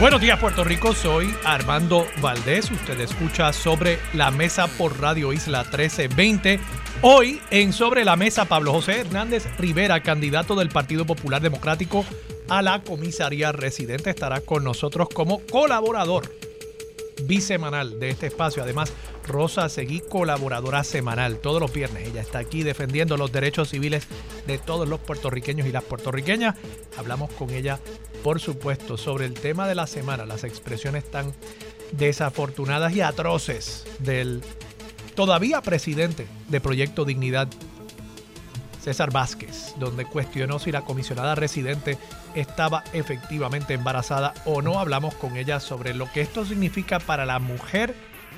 Buenos días Puerto Rico, soy Armando Valdés, usted escucha sobre la mesa por Radio Isla 1320. Hoy en Sobre la Mesa Pablo José Hernández Rivera, candidato del Partido Popular Democrático a la comisaría residente, estará con nosotros como colaborador bisemanal de este espacio. Además, Rosa Seguí, colaboradora semanal, todos los viernes. Ella está aquí defendiendo los derechos civiles de todos los puertorriqueños y las puertorriqueñas. Hablamos con ella por supuesto, sobre el tema de la semana, las expresiones tan desafortunadas y atroces del todavía presidente de Proyecto Dignidad, César Vázquez, donde cuestionó si la comisionada residente estaba efectivamente embarazada o no. Hablamos con ella sobre lo que esto significa para la mujer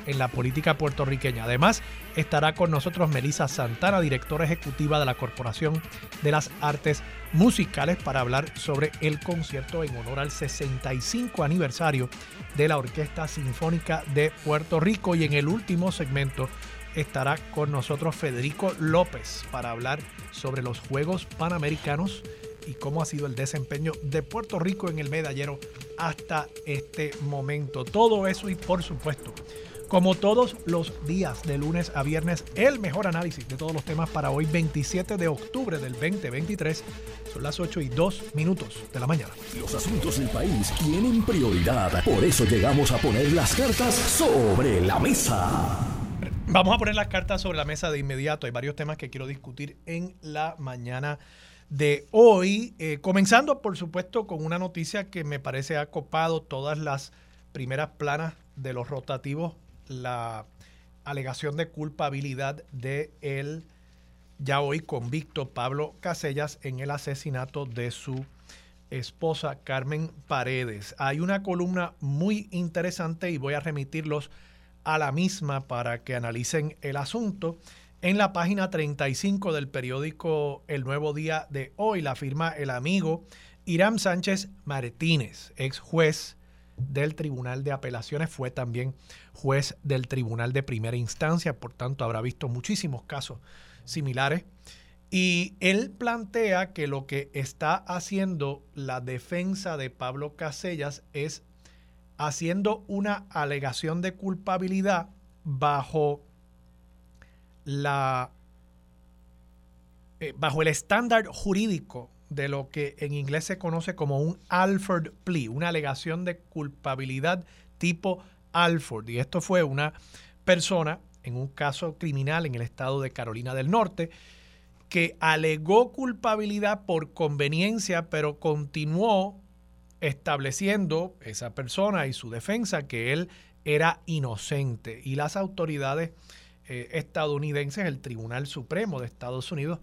en la política puertorriqueña. Además, estará con nosotros Melissa Santana, directora ejecutiva de la Corporación de las Artes Musicales, para hablar sobre el concierto en honor al 65 aniversario de la Orquesta Sinfónica de Puerto Rico. Y en el último segmento estará con nosotros Federico López para hablar sobre los Juegos Panamericanos y cómo ha sido el desempeño de Puerto Rico en el medallero hasta este momento. Todo eso y por supuesto como todos los días, de lunes a viernes, el mejor análisis de todos los temas para hoy, 27 de octubre del 2023. Son las 8 y 2 minutos de la mañana. Los asuntos del país tienen prioridad. Por eso llegamos a poner las cartas sobre la mesa. Vamos a poner las cartas sobre la mesa de inmediato. Hay varios temas que quiero discutir en la mañana de hoy. Eh, comenzando, por supuesto, con una noticia que me parece ha copado todas las primeras planas de los rotativos la alegación de culpabilidad de ya hoy convicto Pablo Casellas en el asesinato de su esposa Carmen Paredes. Hay una columna muy interesante y voy a remitirlos a la misma para que analicen el asunto. En la página 35 del periódico El Nuevo Día de hoy la firma el amigo Irán Sánchez Martínez, ex juez del Tribunal de Apelaciones, fue también juez del Tribunal de Primera Instancia, por tanto habrá visto muchísimos casos similares. Y él plantea que lo que está haciendo la defensa de Pablo Casellas es haciendo una alegación de culpabilidad bajo la eh, bajo el estándar jurídico de lo que en inglés se conoce como un Alford plea, una alegación de culpabilidad tipo Alford. Y esto fue una persona en un caso criminal en el estado de Carolina del Norte que alegó culpabilidad por conveniencia, pero continuó estableciendo esa persona y su defensa que él era inocente. Y las autoridades eh, estadounidenses, el Tribunal Supremo de Estados Unidos,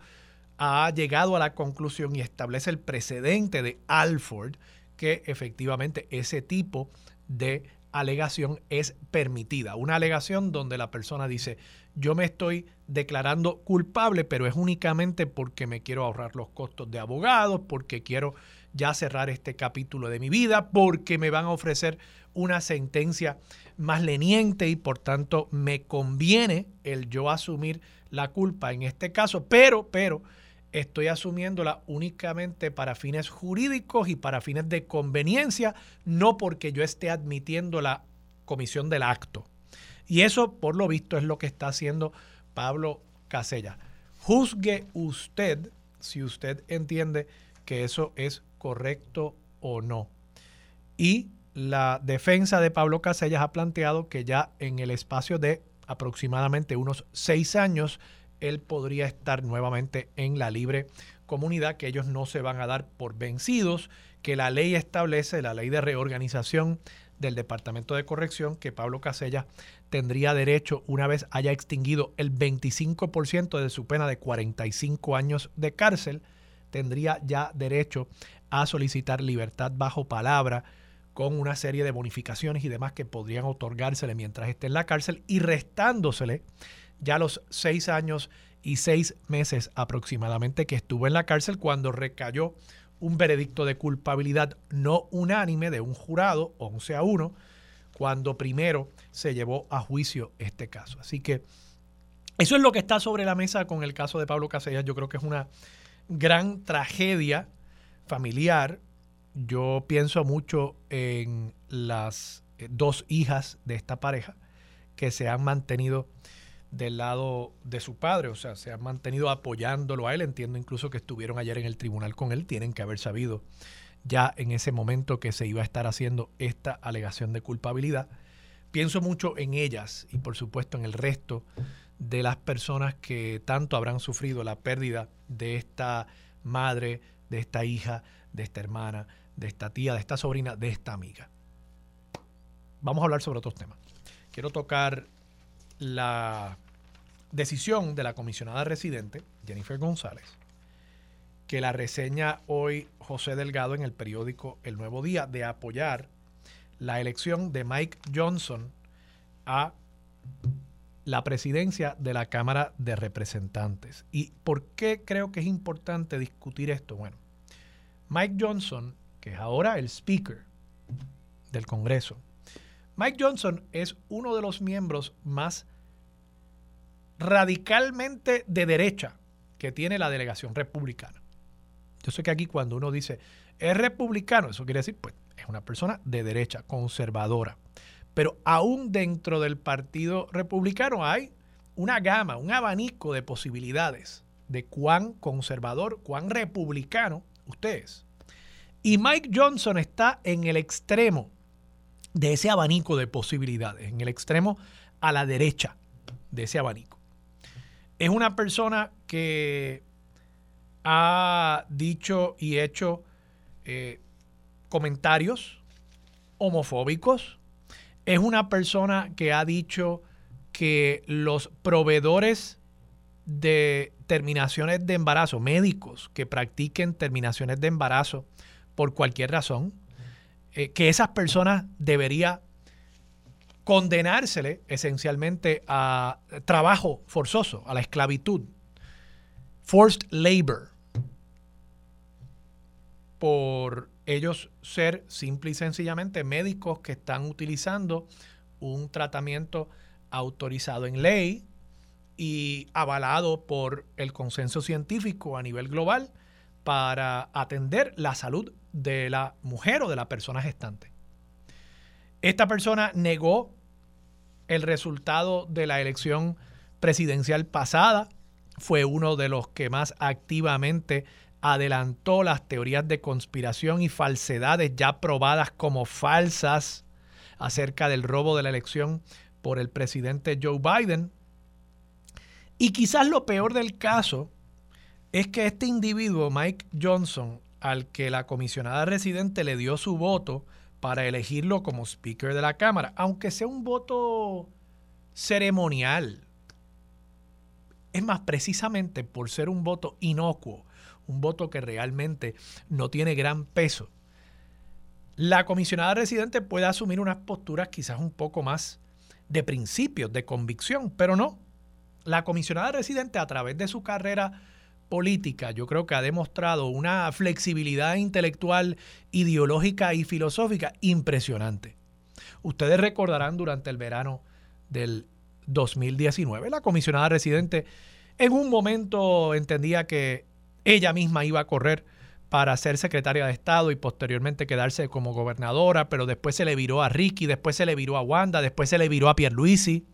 ha llegado a la conclusión y establece el precedente de Alford que efectivamente ese tipo de alegación es permitida. Una alegación donde la persona dice, yo me estoy declarando culpable, pero es únicamente porque me quiero ahorrar los costos de abogados, porque quiero ya cerrar este capítulo de mi vida, porque me van a ofrecer una sentencia más leniente y por tanto me conviene el yo asumir la culpa en este caso, pero, pero, estoy asumiéndola únicamente para fines jurídicos y para fines de conveniencia, no porque yo esté admitiendo la comisión del acto. Y eso, por lo visto, es lo que está haciendo Pablo Casella. Juzgue usted si usted entiende que eso es correcto o no. Y la defensa de Pablo Casellas ha planteado que ya en el espacio de aproximadamente unos seis años, él podría estar nuevamente en la libre comunidad, que ellos no se van a dar por vencidos, que la ley establece, la ley de reorganización del Departamento de Corrección, que Pablo Casella tendría derecho, una vez haya extinguido el 25% de su pena de 45 años de cárcel, tendría ya derecho a solicitar libertad bajo palabra con una serie de bonificaciones y demás que podrían otorgársele mientras esté en la cárcel y restándosele ya los seis años y seis meses aproximadamente que estuvo en la cárcel cuando recayó un veredicto de culpabilidad no unánime de un jurado, 11 a 1, cuando primero se llevó a juicio este caso. Así que eso es lo que está sobre la mesa con el caso de Pablo Casellas. Yo creo que es una gran tragedia familiar, yo pienso mucho en las eh, dos hijas de esta pareja que se han mantenido del lado de su padre, o sea, se han mantenido apoyándolo a él. Entiendo incluso que estuvieron ayer en el tribunal con él, tienen que haber sabido ya en ese momento que se iba a estar haciendo esta alegación de culpabilidad. Pienso mucho en ellas y por supuesto en el resto de las personas que tanto habrán sufrido la pérdida de esta madre, de esta hija, de esta hermana, de esta tía, de esta sobrina, de esta amiga. Vamos a hablar sobre otros temas. Quiero tocar la decisión de la comisionada residente, Jennifer González, que la reseña hoy José Delgado en el periódico El Nuevo Día, de apoyar la elección de Mike Johnson a la presidencia de la Cámara de Representantes. ¿Y por qué creo que es importante discutir esto? Bueno, Mike Johnson, que es ahora el Speaker del Congreso, Mike Johnson es uno de los miembros más radicalmente de derecha que tiene la delegación republicana. Yo sé que aquí cuando uno dice es republicano, eso quiere decir, pues es una persona de derecha, conservadora. Pero aún dentro del Partido Republicano hay una gama, un abanico de posibilidades de cuán conservador, cuán republicano ustedes. Y Mike Johnson está en el extremo de ese abanico de posibilidades, en el extremo a la derecha de ese abanico. Es una persona que ha dicho y hecho eh, comentarios homofóbicos. Es una persona que ha dicho que los proveedores de terminaciones de embarazo, médicos que practiquen terminaciones de embarazo por cualquier razón, eh, que esas personas debería condenársele esencialmente a trabajo forzoso, a la esclavitud, forced labor, por ellos ser simple y sencillamente médicos que están utilizando un tratamiento autorizado en ley, y avalado por el consenso científico a nivel global para atender la salud de la mujer o de la persona gestante. Esta persona negó el resultado de la elección presidencial pasada, fue uno de los que más activamente adelantó las teorías de conspiración y falsedades ya probadas como falsas acerca del robo de la elección por el presidente Joe Biden. Y quizás lo peor del caso es que este individuo, Mike Johnson, al que la comisionada residente le dio su voto para elegirlo como speaker de la Cámara, aunque sea un voto ceremonial, es más, precisamente por ser un voto inocuo, un voto que realmente no tiene gran peso, la comisionada residente puede asumir unas posturas quizás un poco más de principios, de convicción, pero no la comisionada residente a través de su carrera política, yo creo que ha demostrado una flexibilidad intelectual, ideológica y filosófica impresionante. Ustedes recordarán durante el verano del 2019, la comisionada residente en un momento entendía que ella misma iba a correr para ser secretaria de Estado y posteriormente quedarse como gobernadora, pero después se le viró a Ricky, después se le viró a Wanda, después se le viró a Pierluisi.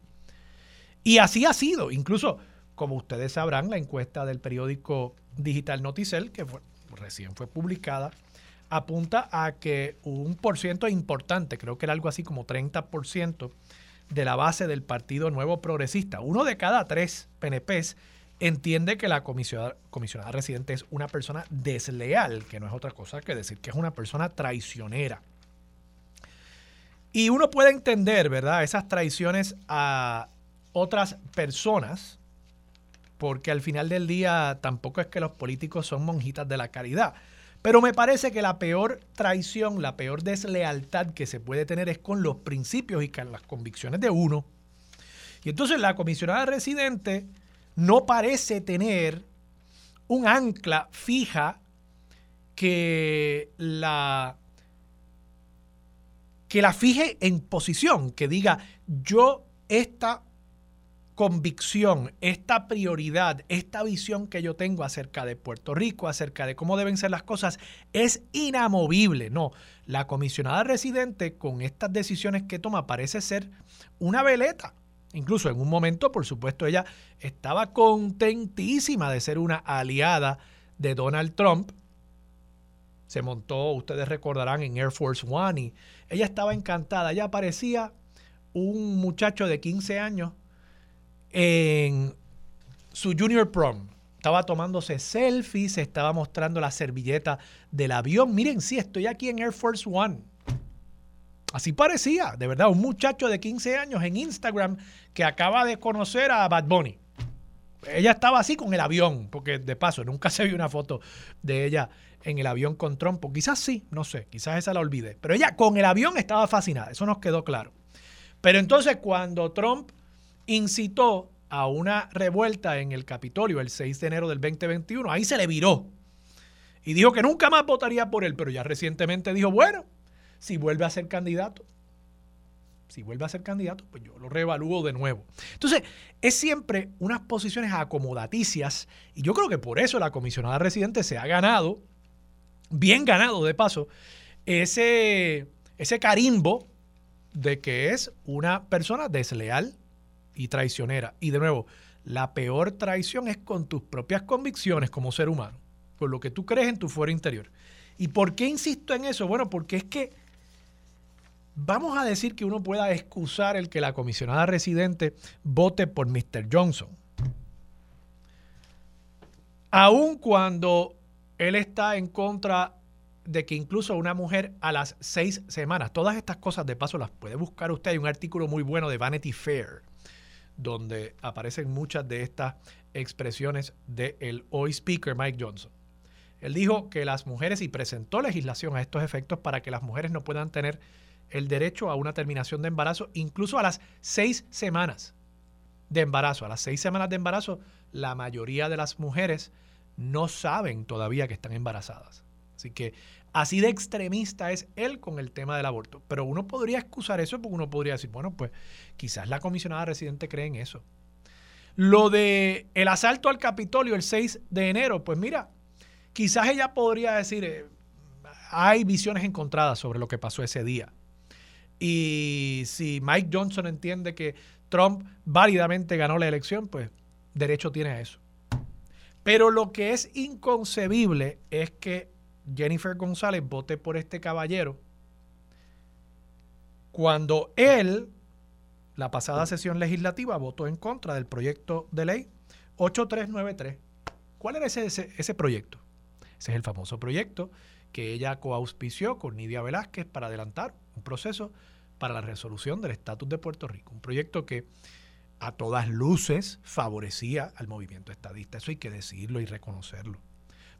Y así ha sido. Incluso, como ustedes sabrán, la encuesta del periódico digital Noticel, que recién fue publicada, apunta a que un por ciento importante, creo que era algo así como 30% de la base del Partido Nuevo Progresista, uno de cada tres PNPs, entiende que la comisionada, comisionada residente es una persona desleal, que no es otra cosa que decir que es una persona traicionera. Y uno puede entender, ¿verdad?, esas traiciones a otras personas, porque al final del día tampoco es que los políticos son monjitas de la caridad, Pero me parece que la peor traición, la peor deslealtad que se puede tener es con los principios y con las convicciones de uno. Y entonces la comisionada residente no parece tener un ancla fija que la que la fije en posición, que diga yo esta convicción, esta prioridad, esta visión que yo tengo acerca de Puerto Rico, acerca de cómo deben ser las cosas, es inamovible. No, la comisionada residente con estas decisiones que toma parece ser una veleta. Incluso en un momento, por supuesto, ella estaba contentísima de ser una aliada de Donald Trump. Se montó, ustedes recordarán, en Air Force One y ella estaba encantada. Ella parecía un muchacho de 15 años en su junior prom. Estaba tomándose selfies, se estaba mostrando la servilleta del avión. Miren, sí, estoy aquí en Air Force One. Así parecía, de verdad, un muchacho de 15 años en Instagram que acaba de conocer a Bad Bunny. Ella estaba así con el avión, porque de paso nunca se vio una foto de ella en el avión con Trump. Quizás sí, no sé, quizás esa la olvidé. Pero ella con el avión estaba fascinada, eso nos quedó claro. Pero entonces cuando Trump incitó a una revuelta en el Capitolio el 6 de enero del 2021. Ahí se le viró y dijo que nunca más votaría por él, pero ya recientemente dijo, bueno, si vuelve a ser candidato, si vuelve a ser candidato, pues yo lo reevalúo de nuevo. Entonces, es siempre unas posiciones acomodaticias y yo creo que por eso la comisionada residente se ha ganado, bien ganado de paso, ese, ese carimbo de que es una persona desleal, y traicionera. Y de nuevo, la peor traición es con tus propias convicciones como ser humano, con lo que tú crees en tu fuero interior. ¿Y por qué insisto en eso? Bueno, porque es que vamos a decir que uno pueda excusar el que la comisionada residente vote por Mr. Johnson. Aun cuando él está en contra de que incluso una mujer a las seis semanas, todas estas cosas de paso las puede buscar usted. Hay un artículo muy bueno de Vanity Fair donde aparecen muchas de estas expresiones del hoy speaker Mike Johnson. Él dijo que las mujeres, y presentó legislación a estos efectos para que las mujeres no puedan tener el derecho a una terminación de embarazo, incluso a las seis semanas de embarazo. A las seis semanas de embarazo, la mayoría de las mujeres no saben todavía que están embarazadas. Así que Así de extremista es él con el tema del aborto. Pero uno podría excusar eso porque uno podría decir, bueno, pues quizás la comisionada residente cree en eso. Lo de el asalto al Capitolio el 6 de enero, pues mira, quizás ella podría decir, eh, hay visiones encontradas sobre lo que pasó ese día. Y si Mike Johnson entiende que Trump válidamente ganó la elección, pues derecho tiene a eso. Pero lo que es inconcebible es que Jennifer González vote por este caballero cuando él, la pasada sesión legislativa, votó en contra del proyecto de ley 8393. ¿Cuál era ese, ese, proyecto? Ese es el famoso proyecto que ella coauspició con Nidia Velázquez para adelantar un proceso para la resolución del estatus de Puerto Rico. Un proyecto que a todas luces favorecía al movimiento estadista. Eso hay que decirlo y reconocerlo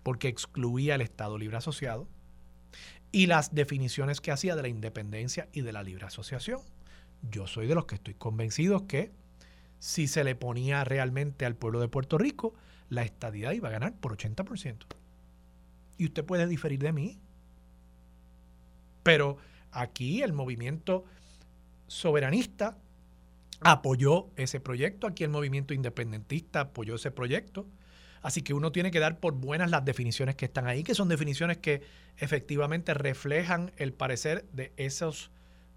porque excluía el Estado libre asociado y las definiciones que hacía de la independencia y de la libre asociación. Yo soy de los que estoy convencidos que si se le ponía realmente al pueblo de Puerto Rico, la estadidad iba a ganar por 80%. Y usted puede diferir de mí. Pero aquí el movimiento soberanista apoyó ese proyecto, aquí el movimiento independentista apoyó ese proyecto. Así que uno tiene que dar por buenas las definiciones que están ahí, que son definiciones que efectivamente reflejan el parecer de esos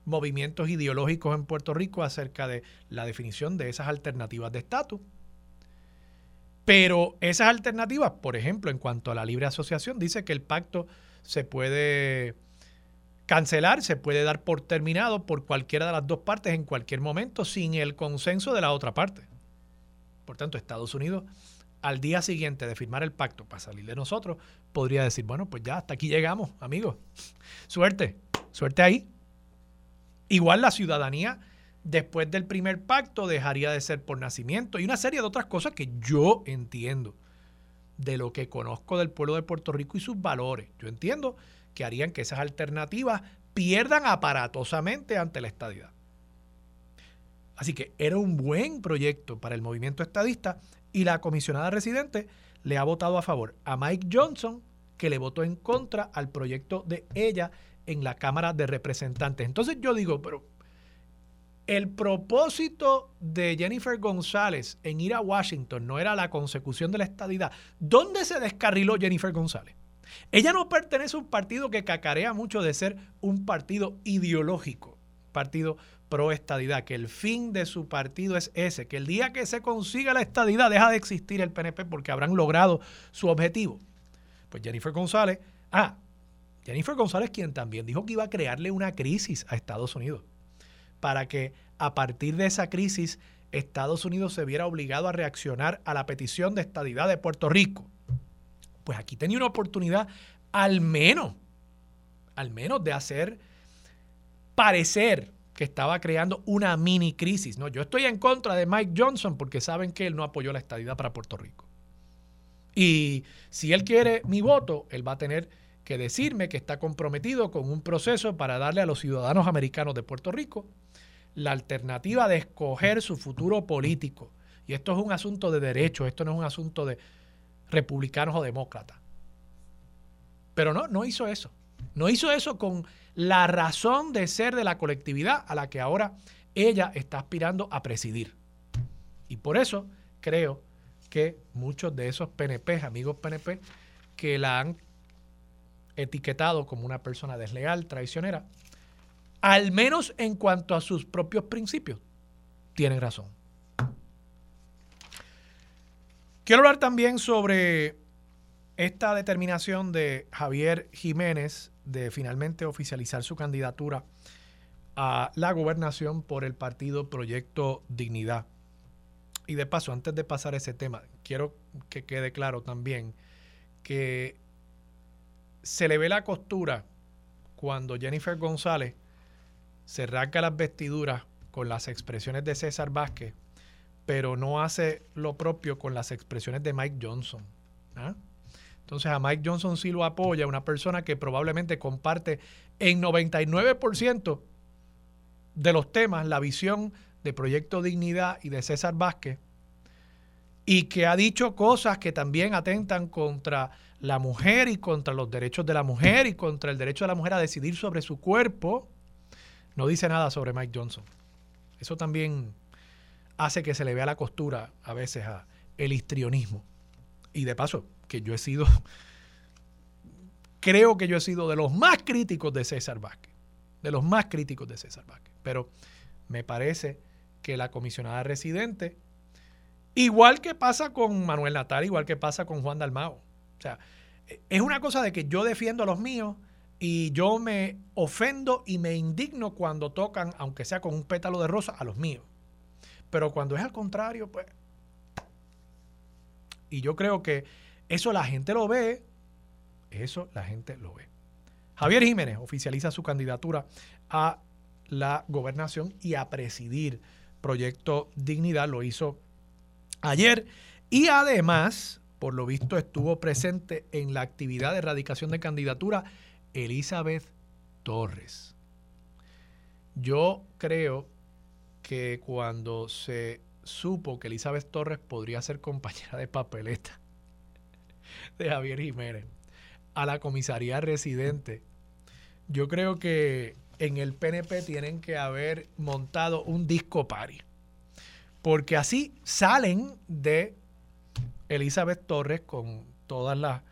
movimientos ideológicos en Puerto Rico acerca de la definición de esas alternativas de estatus. Pero esas alternativas, por ejemplo, en cuanto a la libre asociación, dice que el pacto se puede cancelar, se puede dar por terminado por cualquiera de las dos partes en cualquier momento sin el consenso de la otra parte. Por tanto, Estados Unidos al día siguiente de firmar el pacto para salir de nosotros, podría decir, bueno, pues ya hasta aquí llegamos, amigos. Suerte, suerte ahí. Igual la ciudadanía, después del primer pacto, dejaría de ser por nacimiento y una serie de otras cosas que yo entiendo. de lo que conozco del pueblo de Puerto Rico y sus valores. Yo entiendo que harían que esas alternativas pierdan aparatosamente ante la estadidad. Así que era un buen proyecto para el movimiento estadista y la comisionada residente le ha votado a favor a Mike Johnson, que le votó en contra al proyecto de ella en la Cámara de Representantes. Entonces yo digo, pero el propósito de Jennifer González en ir a Washington no era la consecución de la estadidad. ¿Dónde se descarriló Jennifer González? Ella no pertenece a un partido que cacarea mucho de ser un partido ideológico, partido pro estadidad, que el fin de su partido es ese, que el día que se consiga la estadidad deja de existir el PNP porque habrán logrado su objetivo. Pues Jennifer González, ah, Jennifer González quien también dijo que iba a crearle una crisis a Estados Unidos, para que a partir de esa crisis Estados Unidos se viera obligado a reaccionar a la petición de estadidad de Puerto Rico. Pues aquí tenía una oportunidad al menos, al menos de hacer parecer que estaba creando una mini crisis. No, yo estoy en contra de Mike Johnson porque saben que él no apoyó la estadidad para Puerto Rico. Y si él quiere mi voto, él va a tener que decirme que está comprometido con un proceso para darle a los ciudadanos americanos de Puerto Rico la alternativa de escoger su futuro político. Y esto es un asunto de derecho, esto no es un asunto de republicanos o demócratas. Pero no, no hizo eso. No hizo eso con la razón de ser de la colectividad a la que ahora ella está aspirando a presidir. Y por eso creo que muchos de esos PNP, amigos PNP, que la han etiquetado como una persona desleal, traicionera, al menos en cuanto a sus propios principios, tienen razón. Quiero hablar también sobre esta determinación de Javier Jiménez de finalmente oficializar su candidatura a la gobernación por el partido Proyecto Dignidad. Y de paso, antes de pasar ese tema, quiero que quede claro también que se le ve la costura cuando Jennifer González se rasga las vestiduras con las expresiones de César Vázquez, pero no hace lo propio con las expresiones de Mike Johnson. ¿ah? Entonces a Mike Johnson sí lo apoya, una persona que probablemente comparte en 99% de los temas la visión de Proyecto Dignidad y de César Vázquez, y que ha dicho cosas que también atentan contra la mujer y contra los derechos de la mujer y contra el derecho de la mujer a decidir sobre su cuerpo, no dice nada sobre Mike Johnson. Eso también hace que se le vea la costura a veces a el histrionismo. Y de paso, que yo he sido, creo que yo he sido de los más críticos de César Vázquez, de los más críticos de César Vázquez. Pero me parece que la comisionada residente, igual que pasa con Manuel Natal, igual que pasa con Juan Dalmao, o sea, es una cosa de que yo defiendo a los míos y yo me ofendo y me indigno cuando tocan, aunque sea con un pétalo de rosa, a los míos. Pero cuando es al contrario, pues... Y yo creo que eso la gente lo ve, eso la gente lo ve. Javier Jiménez oficializa su candidatura a la gobernación y a presidir Proyecto Dignidad, lo hizo ayer y además, por lo visto, estuvo presente en la actividad de erradicación de candidatura Elizabeth Torres. Yo creo que cuando se supo que Elizabeth Torres podría ser compañera de papeleta de Javier Jiménez a la comisaría residente, yo creo que en el PNP tienen que haber montado un disco pari. Porque así salen de Elizabeth Torres con todas las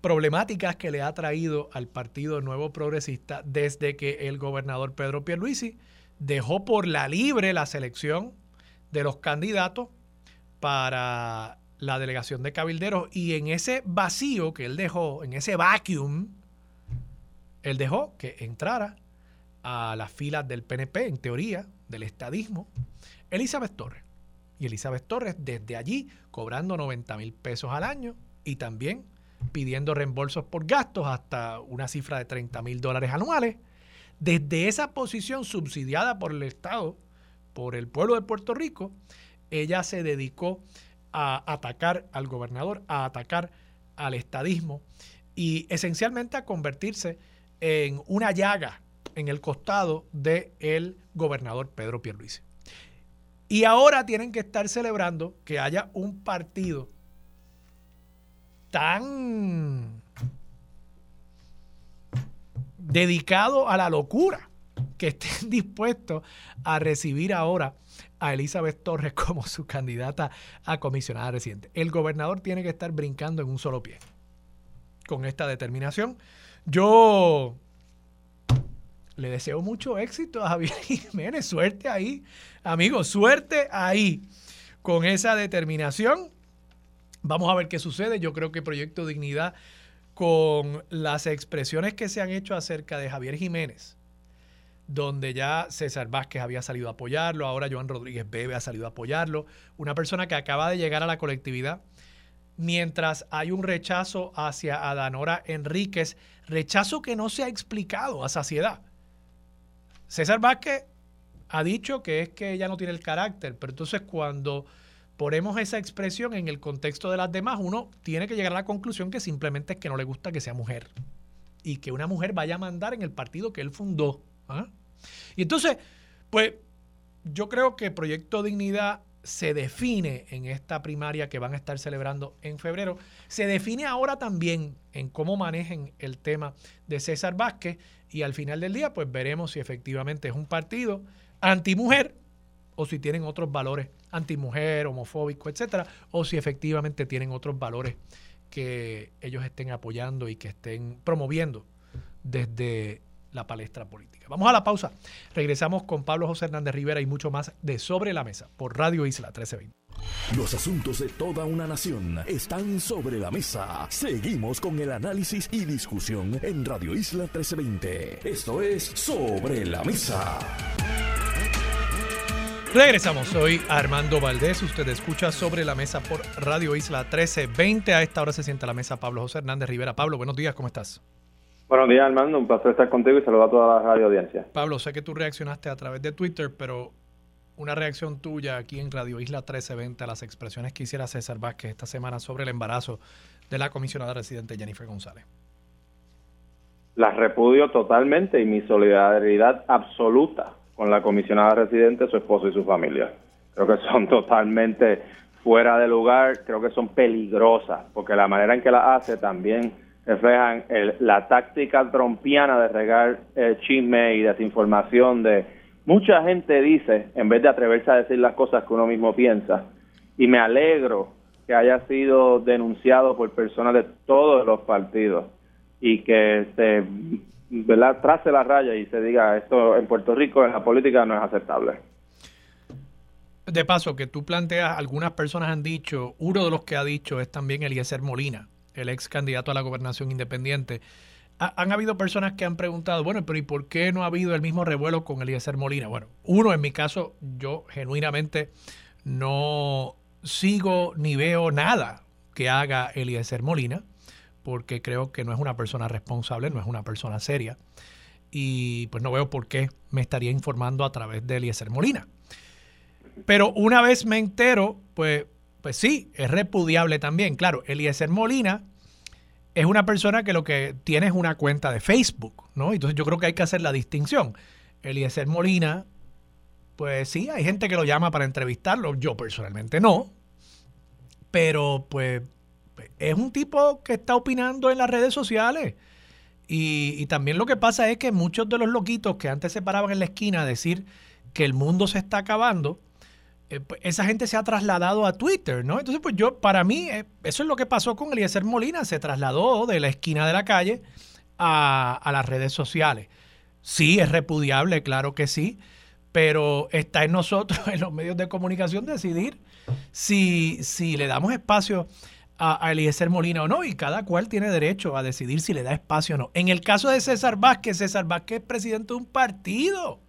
problemáticas que le ha traído al Partido Nuevo Progresista desde que el gobernador Pedro Pierluisi dejó por la libre la selección de los candidatos para la delegación de cabilderos y en ese vacío que él dejó, en ese vacuum, él dejó que entrara a las filas del PNP, en teoría, del estadismo, Elizabeth Torres. Y Elizabeth Torres desde allí cobrando 90 mil pesos al año y también pidiendo reembolsos por gastos hasta una cifra de 30 mil dólares anuales. Desde esa posición subsidiada por el Estado, por el pueblo de Puerto Rico, ella se dedicó a atacar al gobernador, a atacar al estadismo y esencialmente a convertirse en una llaga en el costado del gobernador Pedro Pierluisi. Y ahora tienen que estar celebrando que haya un partido tan dedicado a la locura que estén dispuestos a recibir ahora a Elizabeth Torres como su candidata a comisionada residente. El gobernador tiene que estar brincando en un solo pie con esta determinación. Yo le deseo mucho éxito a Javier Jiménez. Suerte ahí, amigos, suerte ahí con esa determinación. Vamos a ver qué sucede. Yo creo que Proyecto Dignidad, con las expresiones que se han hecho acerca de Javier Jiménez, donde ya César Vázquez había salido a apoyarlo, ahora Joan Rodríguez Bebe ha salido a apoyarlo, una persona que acaba de llegar a la colectividad, mientras hay un rechazo hacia Adanora Enríquez, rechazo que no se ha explicado a saciedad. César Vázquez ha dicho que es que ella no tiene el carácter, pero entonces cuando ponemos esa expresión en el contexto de las demás, uno tiene que llegar a la conclusión que simplemente es que no le gusta que sea mujer y que una mujer vaya a mandar en el partido que él fundó. ¿ah? Y entonces, pues yo creo que Proyecto Dignidad se define en esta primaria que van a estar celebrando en febrero, se define ahora también en cómo manejen el tema de César Vázquez y al final del día pues veremos si efectivamente es un partido antimujer o si tienen otros valores antimujer, homofóbico, etcétera, o si efectivamente tienen otros valores que ellos estén apoyando y que estén promoviendo desde la palestra política. Vamos a la pausa. Regresamos con Pablo José Hernández Rivera y mucho más de Sobre la Mesa por Radio Isla 1320. Los asuntos de toda una nación están sobre la mesa. Seguimos con el análisis y discusión en Radio Isla 1320. Esto es Sobre la Mesa. Regresamos, soy Armando Valdés, usted escucha sobre la mesa por Radio Isla 1320. A esta hora se sienta la mesa Pablo José Hernández Rivera. Pablo, buenos días, ¿cómo estás? Buenos días, Armando. Un placer estar contigo y saludar a toda la radio audiencia. Pablo, sé que tú reaccionaste a través de Twitter, pero una reacción tuya aquí en Radio Isla 1320 a las expresiones que hiciera César Vázquez esta semana sobre el embarazo de la comisionada residente Jennifer González. Las repudio totalmente y mi solidaridad absoluta con la comisionada residente, su esposo y su familia. Creo que son totalmente fuera de lugar, creo que son peligrosas, porque la manera en que la hace también reflejan la táctica trompiana de regar el chisme y desinformación de mucha gente dice en vez de atreverse a decir las cosas que uno mismo piensa y me alegro que haya sido denunciado por personas de todos los partidos y que se ¿verdad? trace la raya y se diga esto en Puerto Rico en la política no es aceptable. De paso, que tú planteas, algunas personas han dicho, uno de los que ha dicho es también Eliezer Molina, el ex candidato a la gobernación independiente. han habido personas que han preguntado, bueno, pero ¿y por qué no ha habido el mismo revuelo con Eliezer Molina? Bueno, uno, en mi caso, yo genuinamente no sigo ni veo nada que haga Eliezer Molina, porque creo que no es una persona responsable, no es una persona seria, y pues no veo por qué me estaría informando a través de Eliezer Molina. Pero una vez me entero, pues pues sí, es repudiable también. Claro, Eliezer Molina es una persona que lo que tiene es una cuenta de Facebook, ¿no? Entonces yo creo que hay que hacer la distinción. Eliezer Molina, pues sí, hay gente que lo llama para entrevistarlo, yo personalmente no, pero pues es un tipo que está opinando en las redes sociales. Y, también lo que pasa es que muchos de los loquitos que antes se paraban en la esquina a decir que el mundo se está acabando, eh, pues, esa gente se ha trasladado a Twitter, ¿no? Entonces, pues yo, para mí, eh, eso es lo que pasó con Eliezer Molina, se trasladó de la esquina de la calle a, las redes sociales. Sí, es repudiable, claro que sí, pero está en nosotros, en los medios de comunicación, decidir si, si le damos espacio a, a, Eliezer Molina o no, y cada cual tiene derecho a decidir si le da espacio o no. En el caso de César Vázquez, César Vázquez es presidente de un partido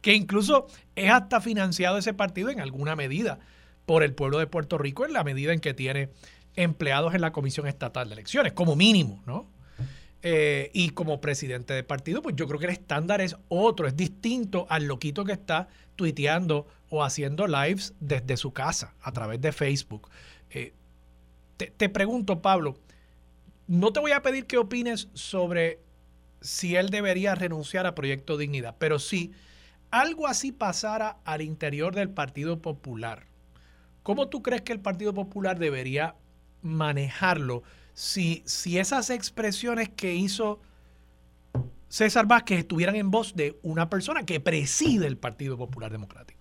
que incluso es hasta financiado ese partido en alguna medida por el pueblo de Puerto Rico en la medida en que tiene empleados en la Comisión Estatal de Elecciones, como mínimo, ¿no? eh, y como presidente de partido, pues yo creo que el estándar es otro, es distinto al loquito que está tuiteando o haciendo lives desde su casa a través de Facebook. Eh, te, te pregunto, Pablo, no te voy a pedir que opines sobre si él debería renunciar a Proyecto Dignidad, pero si algo así pasara al interior del Partido Popular, ¿cómo tú crees que el Partido Popular debería manejarlo? si, si esas expresiones que hizo César Vázquez estuvieran en voz de una persona que preside el Partido Popular Democrático.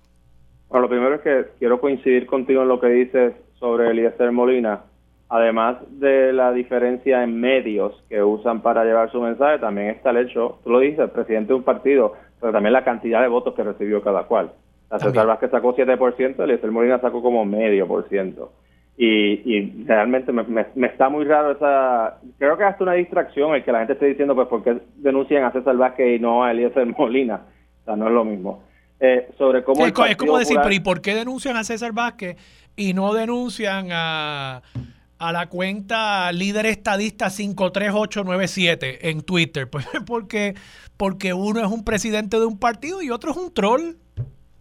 Bueno, lo primero es que quiero coincidir contigo en lo que dices sobre Eliezer Molina. Además de la diferencia en medios que usan para llevar su mensaje, también está el hecho, tú lo dices, el presidente de un partido, pero también la cantidad de votos que recibió cada cual. La César Vázquez sacó 7%, Eliezer Molina sacó como medio por ciento. Y, realmente me, está muy raro esa creo que es hasta una distracción el que la gente esté diciendo pues por qué denuncian a César Vázquez y no a Eliezer Molina o sea no es lo mismo eh, sobre cómo es, como decir pero y por qué denuncian a César Vázquez y no denuncian a a la cuenta líder estadista 53897 en Twitter pues porque porque uno es un presidente de un partido y otro es un troll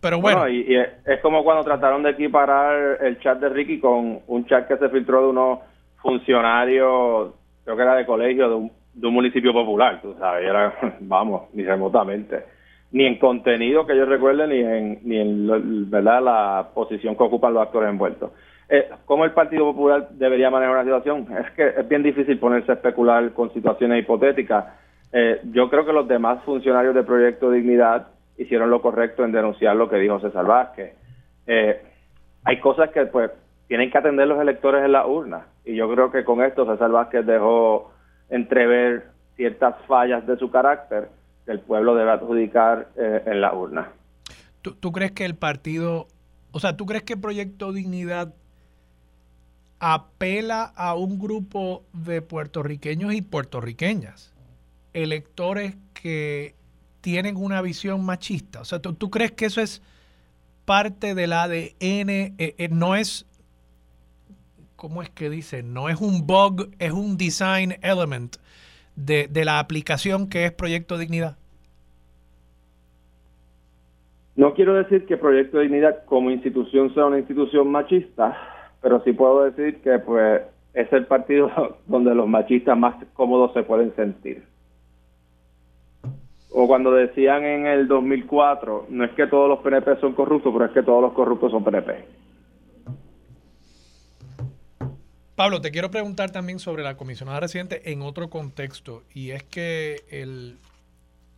pero bueno. y, es como cuando trataron de equiparar el chat de Ricky con un chat que se filtró de unos funcionarios, creo que era de colegio, de un, de un municipio popular, tú sabes, era, vamos, ni remotamente. Ni en contenido que yo recuerde, ni en, ni en ¿verdad? la posición que ocupan los actores envueltos. Eh, ¿Cómo el Partido Popular debería manejar una situación? Es que es bien difícil ponerse a especular con situaciones hipotéticas. Eh, yo creo que los demás funcionarios del Proyecto Dignidad hicieron lo correcto en denunciar lo que dijo César Vázquez. Eh, hay cosas que pues tienen que atender los electores en la urna y yo creo que con esto César Vázquez dejó entrever ciertas fallas de su carácter que el pueblo debe adjudicar eh, en la urna. ¿Tú, ¿Tú crees que el partido, o sea, tú crees que Proyecto Dignidad apela a un grupo de puertorriqueños y puertorriqueñas, electores que tienen una visión machista. O sea, ¿tú, crees que eso es parte del ADN? Eh, eh, no es, ¿cómo es que dice? No es un bug, es un design element de, de la aplicación que es Proyecto Dignidad. No quiero decir que Proyecto Dignidad como institución sea una institución machista, pero sí puedo decir que pues es el partido donde los machistas más cómodos se pueden sentir o cuando decían en el 2004, no es que todos los PNP son corruptos, pero es que todos los corruptos son PNP. Pablo, te quiero preguntar también sobre la comisionada residente en otro contexto, y es que el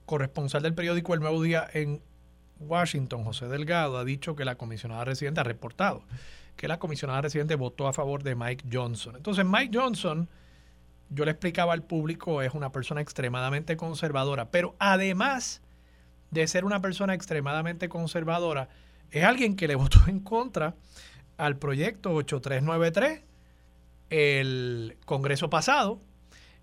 corresponsal del periódico El Nuevo Día en Washington, José Delgado, ha dicho que la comisionada residente ha reportado que la comisionada residente votó a favor de Mike Johnson. Entonces, Mike Johnson yo le explicaba al público, es una persona extremadamente conservadora, pero además de ser una persona extremadamente conservadora, es alguien que le votó en contra al proyecto 8393 el Congreso pasado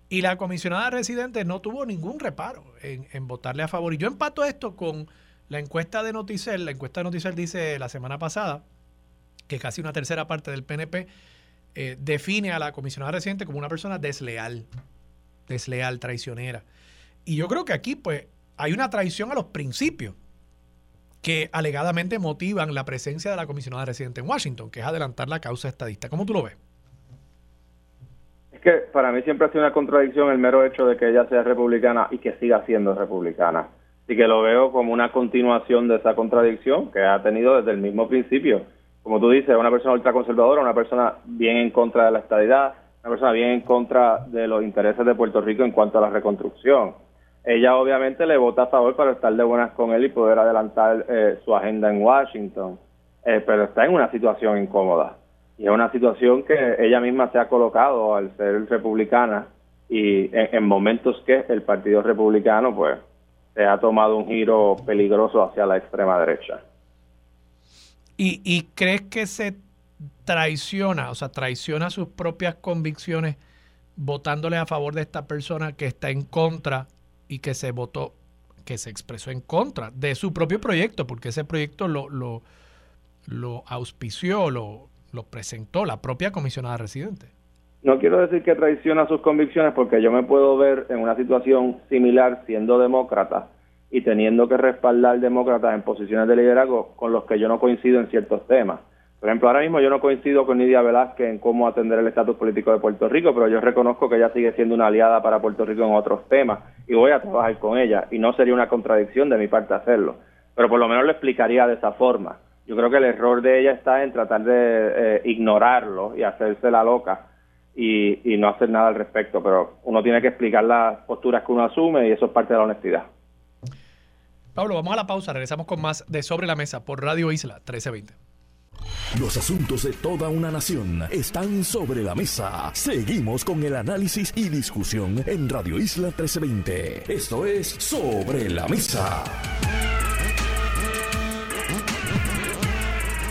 y la comisionada residente no tuvo ningún reparo en, en, votarle a favor. Y yo empato esto con la encuesta de Noticel. La encuesta de Noticel dice la semana pasada que casi una tercera parte del PNP eh, define a la comisionada residente como una persona desleal, desleal, traicionera. Y yo creo que aquí, pues, hay una traición a los principios que alegadamente motivan la presencia de la comisionada residente en Washington, que es adelantar la causa estadista. ¿Cómo tú lo ves? Es que para mí siempre ha sido una contradicción el mero hecho de que ella sea republicana y que siga siendo republicana. Y que lo veo como una continuación de esa contradicción que ha tenido desde el mismo principio como tú dices, una persona ultraconservadora, una persona bien en contra de la estadidad, una persona bien en contra de los intereses de Puerto Rico en cuanto a la reconstrucción. Ella obviamente le vota a favor para estar de buenas con él y poder adelantar eh, su agenda en Washington, eh, pero está en una situación incómoda. Y es una situación que ella misma se ha colocado al ser republicana y en momentos que el Partido Republicano pues se ha tomado un giro peligroso hacia la extrema derecha. ¿Y, crees que se traiciona, o sea, traiciona sus propias convicciones votándole a favor de esta persona que está en contra y que se votó, que se expresó en contra de su propio proyecto, porque ese proyecto lo, lo, auspició, lo presentó la propia comisionada residente? no quiero decir que traiciona sus convicciones porque yo me puedo ver en una situación similar siendo demócrata y teniendo que respaldar demócratas en posiciones de liderazgo con los que yo no coincido en ciertos temas. Por ejemplo, ahora mismo yo no coincido con Nidia Velázquez en cómo atender el estatus político de Puerto Rico, pero yo reconozco que ella sigue siendo una aliada para Puerto Rico en otros temas y voy a trabajar con ella y no sería una contradicción de mi parte hacerlo, pero por lo menos lo explicaría de esa forma. Yo creo que el error de ella está en tratar de eh, ignorarlo y hacerse la loca y, y no hacer nada al respecto, pero uno tiene que explicar las posturas que uno asume y eso es parte de la honestidad. Pablo, vamos a la pausa, regresamos con más de Sobre la Mesa por Radio Isla 1320. Los asuntos de toda una nación están sobre la mesa. Seguimos con el análisis y discusión en Radio Isla 1320. Esto es Sobre la Mesa.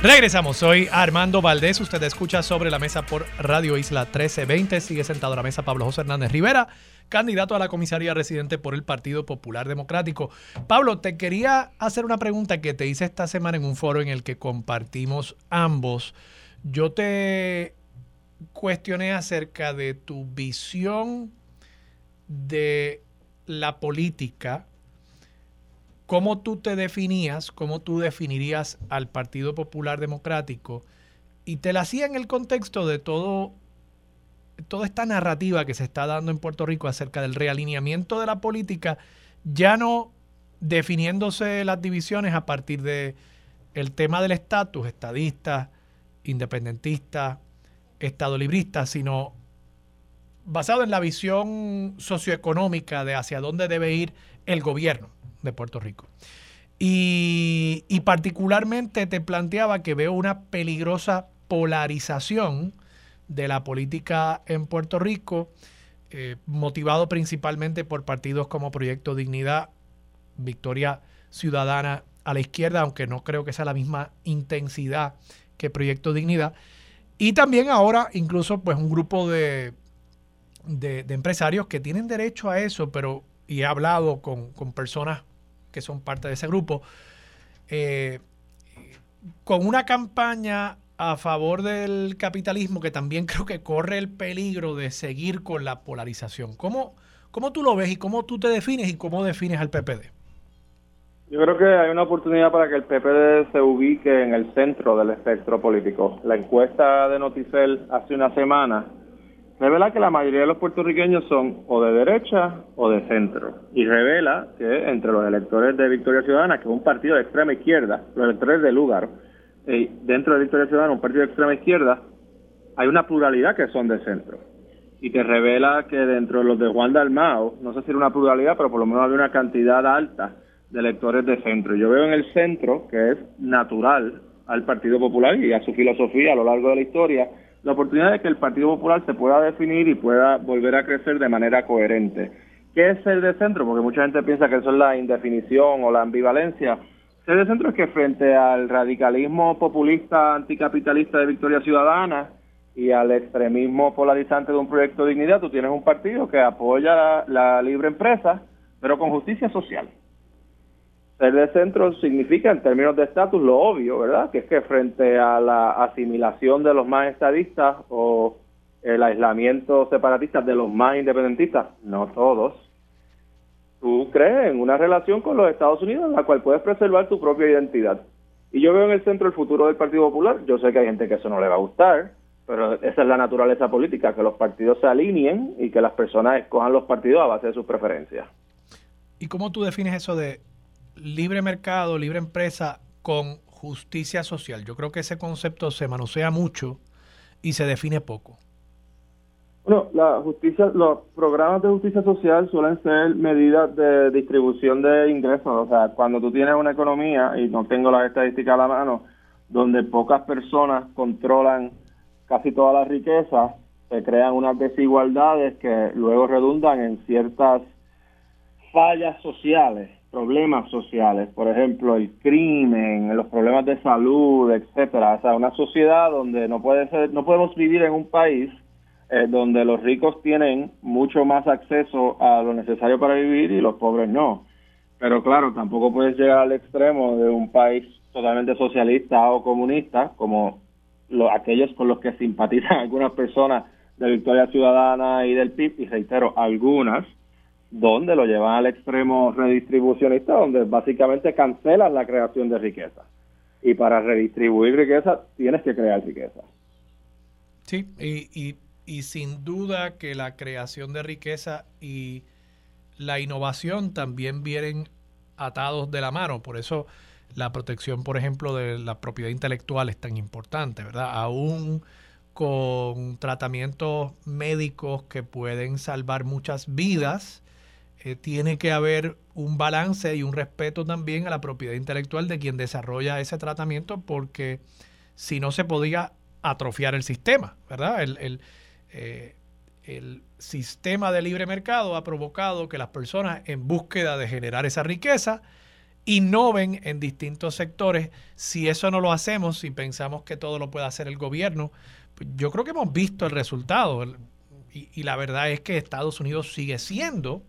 Regresamos, soy Armando Valdés, usted escucha sobre la mesa por Radio Isla 1320, sigue sentado a la mesa Pablo José Hernández Rivera, candidato a la comisaría residente por el Partido Popular Democrático. Pablo, te quería hacer una pregunta que te hice esta semana en un foro en el que compartimos ambos. Yo te cuestioné acerca de tu visión de la política ¿cómo tú te definías, cómo tú definirías al Partido Popular Democrático? Y te la hacía en el contexto de todo, toda esta narrativa que se está dando en Puerto Rico acerca del realineamiento de la política, ya no definiéndose las divisiones a partir de el tema del estatus, estadista, independentista, estado librista, sino basado en la visión socioeconómica de hacia dónde debe ir el gobierno de Puerto Rico. Y, particularmente te planteaba que veo una peligrosa polarización de la política en Puerto Rico, eh, motivado principalmente por partidos como Proyecto Dignidad, Victoria Ciudadana a la izquierda, aunque no creo que sea la misma intensidad que Proyecto Dignidad. Y también ahora incluso pues un grupo de, de, empresarios que tienen derecho a eso, pero y he hablado con, con personas que son parte de ese grupo, eh, con una campaña a favor del capitalismo que también creo que corre el peligro de seguir con la polarización. ¿Cómo, cómo tú lo ves y cómo tú te defines y cómo defines al PPD? Yo creo que hay una oportunidad para que el PPD se ubique en el centro del espectro político. La encuesta de Noticel hace una semana revela que la mayoría de los puertorriqueños son o de derecha o de centro. Y revela que entre los electores de Victoria Ciudadana, que es un partido de extrema izquierda, los electores del lugar, eh, dentro de Victoria Ciudadana, un partido de extrema izquierda, hay una pluralidad que son de centro. Y te revela que dentro de los de Juan Dalmao, no sé si era una pluralidad, pero por lo menos hay una cantidad alta de electores de centro. Yo veo en el centro, que es natural al Partido Popular y a su filosofía a lo largo de la historia, la oportunidad de que el Partido Popular se pueda definir y pueda volver a crecer de manera coherente. ¿Qué es ser de centro? Porque mucha gente piensa que eso es la indefinición o la ambivalencia. Ser de centro es que frente al radicalismo populista anticapitalista de Victoria Ciudadana y al extremismo polarizante de un proyecto de dignidad, tú tienes un partido que apoya la libre empresa, pero con justicia social. Ser de centro significa, en términos de estatus, lo obvio, ¿verdad? Que es que frente a la asimilación de los más estadistas o el aislamiento separatista de los más independentistas, no todos, tú crees en una relación con los Estados Unidos en la cual puedes preservar tu propia identidad. Y yo veo en el centro el futuro del Partido Popular. Yo sé que hay gente que eso no le va a gustar, pero esa es la naturaleza política, que los partidos se alineen y que las personas escojan los partidos a base de sus preferencias. ¿Y cómo tú defines eso de libre mercado, libre empresa con justicia social. Yo creo que ese concepto se manosea mucho y se define poco. Bueno, la justicia, los programas de justicia social suelen ser medidas de distribución de ingresos. O sea, cuando tú tienes una economía, y no tengo las estadísticas a la mano, donde pocas personas controlan casi toda la riqueza, se crean unas desigualdades que luego redundan en ciertas fallas sociales problemas sociales, por ejemplo, el crimen, los problemas de salud, etcétera. O sea, una sociedad donde no puede ser, no podemos vivir en un país eh, donde los ricos tienen mucho más acceso a lo necesario para vivir y los pobres no. Pero claro, tampoco puedes llegar al extremo de un país totalmente socialista o comunista, como aquellos con los que simpatizan algunas personas de Victoria Ciudadana y del PIB, y reitero, algunas donde lo llevan al extremo redistribucionista, donde básicamente cancelan la creación de riqueza. Y para redistribuir riqueza tienes que crear riqueza. Sí, y, y sin duda que la creación de riqueza y la innovación también vienen atados de la mano. Por eso la protección, por ejemplo, de la propiedad intelectual es tan importante, ¿verdad? Aún con tratamientos médicos que pueden salvar muchas vidas, eh, tiene que haber un balance y un respeto también a la propiedad intelectual de quien desarrolla ese tratamiento, porque si no se podía atrofiar el sistema, ¿verdad? El, el, eh, el sistema de libre mercado ha provocado que las personas en búsqueda de generar esa riqueza innoven en distintos sectores. Si eso no lo hacemos, si pensamos que todo lo puede hacer el gobierno, pues yo creo que hemos visto el resultado. Y, la verdad es que Estados Unidos sigue siendo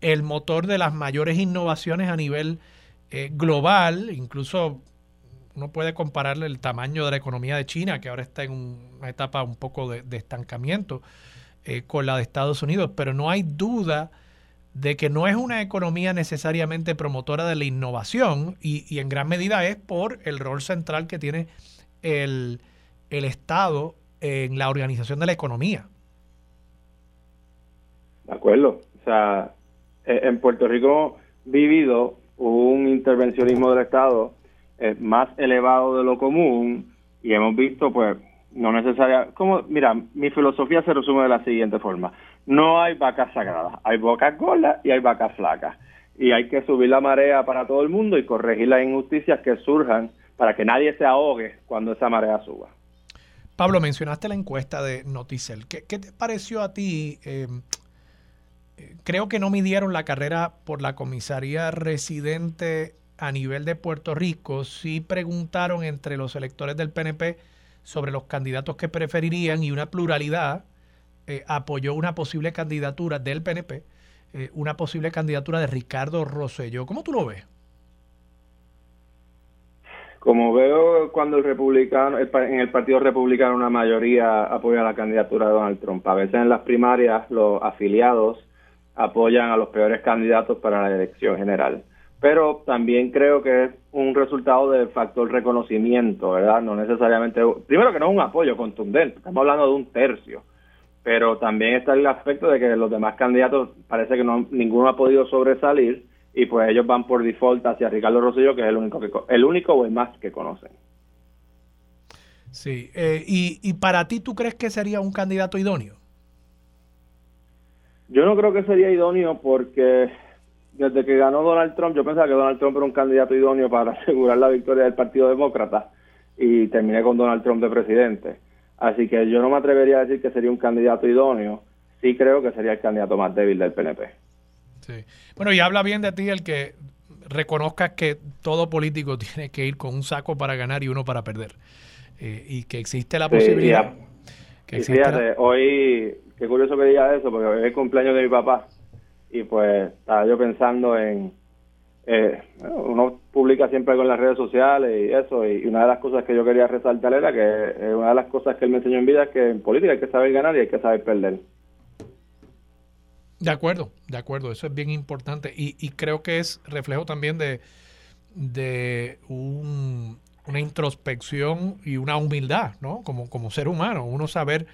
el motor de las mayores innovaciones a nivel eh, global, incluso uno puede compararle el tamaño de la economía de China, que ahora está en una etapa un poco de, estancamiento, eh, con la de Estados Unidos, pero no hay duda de que no es una economía necesariamente promotora de la innovación y, en gran medida es por el rol central que tiene el, el Estado en la organización de la economía. De acuerdo. O sea, eh, en Puerto Rico vivido un intervencionismo del Estado eh, más elevado de lo común y hemos visto, pues, no necesaria, como, mira, mi filosofía se resume de la siguiente forma. No hay vacas sagradas, hay vacas gordas y hay vacas flacas. Y hay que subir la marea para todo el mundo y corregir las injusticias que surjan para que nadie se ahogue cuando esa marea suba. Pablo, mencionaste la encuesta de Noticel. ¿Qué, te pareció a ti? Eh, creo que no midieron la carrera por la comisaría residente a nivel de Puerto Rico. Sí preguntaron entre los electores del PNP sobre los candidatos que preferirían y una pluralidad eh, apoyó una posible candidatura del PNP, eh, una posible candidatura de Ricardo Rosselló. ¿Cómo tú lo ves? Como veo cuando el republicano, en el Partido Republicano una mayoría apoya la candidatura de Donald Trump. A veces en las primarias los afiliados apoyan a los peores candidatos para la elección general. Pero también creo que es un resultado del factor reconocimiento, ¿verdad? No necesariamente, primero que no es un apoyo contundente, estamos hablando de un tercio, pero también está el aspecto de que los demás candidatos parece que no ninguno ha podido sobresalir y pues ellos van por default hacia Ricardo Rosselló, que es el único el único o el más que conocen. Sí, eh, y, y para ti, ¿tú crees que sería un candidato idóneo? Yo no creo que sería idóneo porque desde que ganó Donald Trump, yo pensaba que Donald Trump era un candidato idóneo para asegurar la victoria del Partido Demócrata y terminé con Donald Trump de presidente. Así que yo no me atrevería a decir que sería un candidato idóneo. Sí creo que sería el candidato más débil del PNP. Sí. Bueno, y habla bien de ti el que reconozcas que todo político tiene que ir con un saco para ganar y uno para perder. Eh, y que existe la posibilidad. que fíjate, hoy Qué curioso que diga eso, porque es el cumpleaños de mi papá y pues estaba yo pensando en... Eh, uno publica siempre en las redes sociales y eso, y una de las cosas que yo quería resaltar era que eh, una de las cosas que él me enseñó en vida es que en política hay que saber ganar y hay que saber perder. De acuerdo, de acuerdo, eso es bien importante y, creo que es reflejo también de, de una introspección y una humildad, ¿no? Como, como ser humano, uno saber,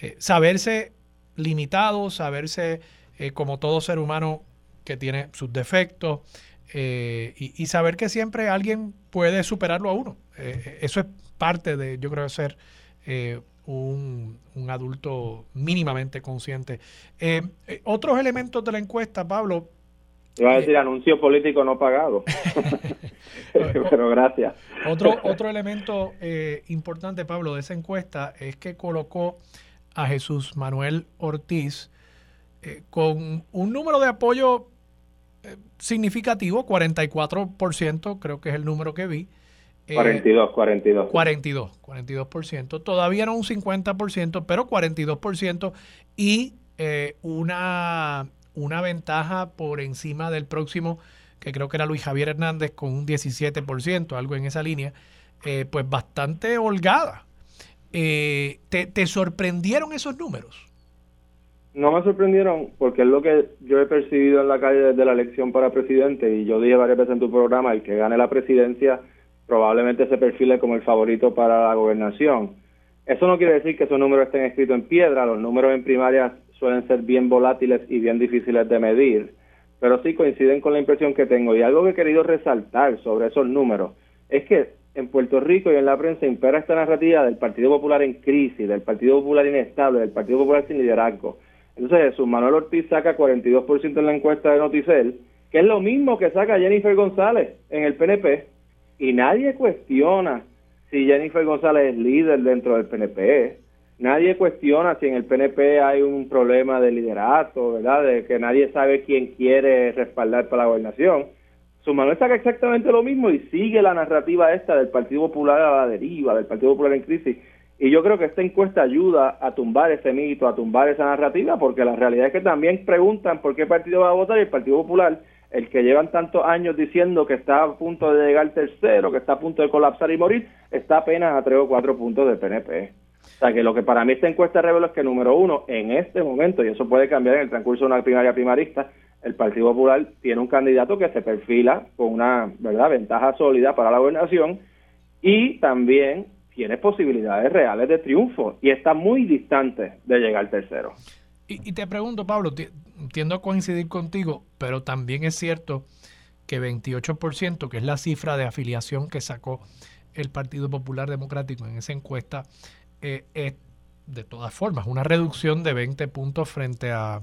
eh, saberse limitado, saberse eh, como todo ser humano que tiene sus defectos eh, y, saber que siempre alguien puede superarlo a uno. Eh, eso es parte de, yo creo, ser un, adulto mínimamente consciente. otros elementos de la encuesta, Pablo. Iba a decir anuncio político no pagado. Pero gracias. Otro, otro elemento importante, Pablo, de esa encuesta es que colocó a Jesús Manuel Ortiz eh, con un número de apoyo eh, significativo, 44%, creo que es el número que vi. 42, 42. 42, 42%. Todavía no un 50%, pero 42% y eh, una, una ventaja por encima del próximo, que creo que era Luis Javier Hernández, con un 17%, algo en esa línea, pues bastante holgada. Eh, ¿te, ¿Te sorprendieron esos números? No me sorprendieron porque es lo que yo he percibido en la calle desde la elección para presidente y yo dije varias veces en tu programa, el que gane la presidencia probablemente se perfile como el favorito para la gobernación. Eso no quiere decir que esos números estén escritos en piedra, los números en primarias suelen ser bien volátiles y bien difíciles de medir, pero sí coinciden con la impresión que tengo. Y algo que he querido resaltar sobre esos números es que en Puerto Rico y en la prensa impera esta narrativa del Partido Popular en crisis, del Partido Popular inestable, del Partido Popular sin liderazgo. Entonces Jesús Manuel Ortiz saca 42% en la encuesta de Noticel, que es lo mismo que saca Jennifer González en el PNP y nadie cuestiona si Jennifer González es líder dentro del PNP. Nadie cuestiona si en el PNP hay un problema de liderato, ¿verdad? De que nadie sabe quién quiere respaldar para la gobernación. Su Manuel saca exactamente lo mismo y sigue la narrativa esta del Partido Popular a la deriva, del Partido Popular en crisis. Y yo creo que esta encuesta ayuda a tumbar ese mito, a tumbar esa narrativa, porque la realidad es que también preguntan por qué partido va a votar y el Partido Popular el que llevan tantos años diciendo que está a punto de llegar tercero, que está a punto de colapsar y morir, está apenas a tres o cuatro puntos del PNP. O sea que lo que para mí esta encuesta revela es que número uno, en este momento, y eso puede cambiar en el transcurso de una primaria primarista, el Partido Popular tiene un candidato que se perfila con una verdad ventaja sólida para la gobernación y también tiene posibilidades reales de triunfo y está muy distante de llegar tercero. Y, te pregunto, Pablo, tiendo a coincidir contigo, pero también es cierto que 28%, que es la cifra de afiliación que sacó el Partido Popular Democrático en esa encuesta, eh, es de todas formas una reducción de 20 puntos frente a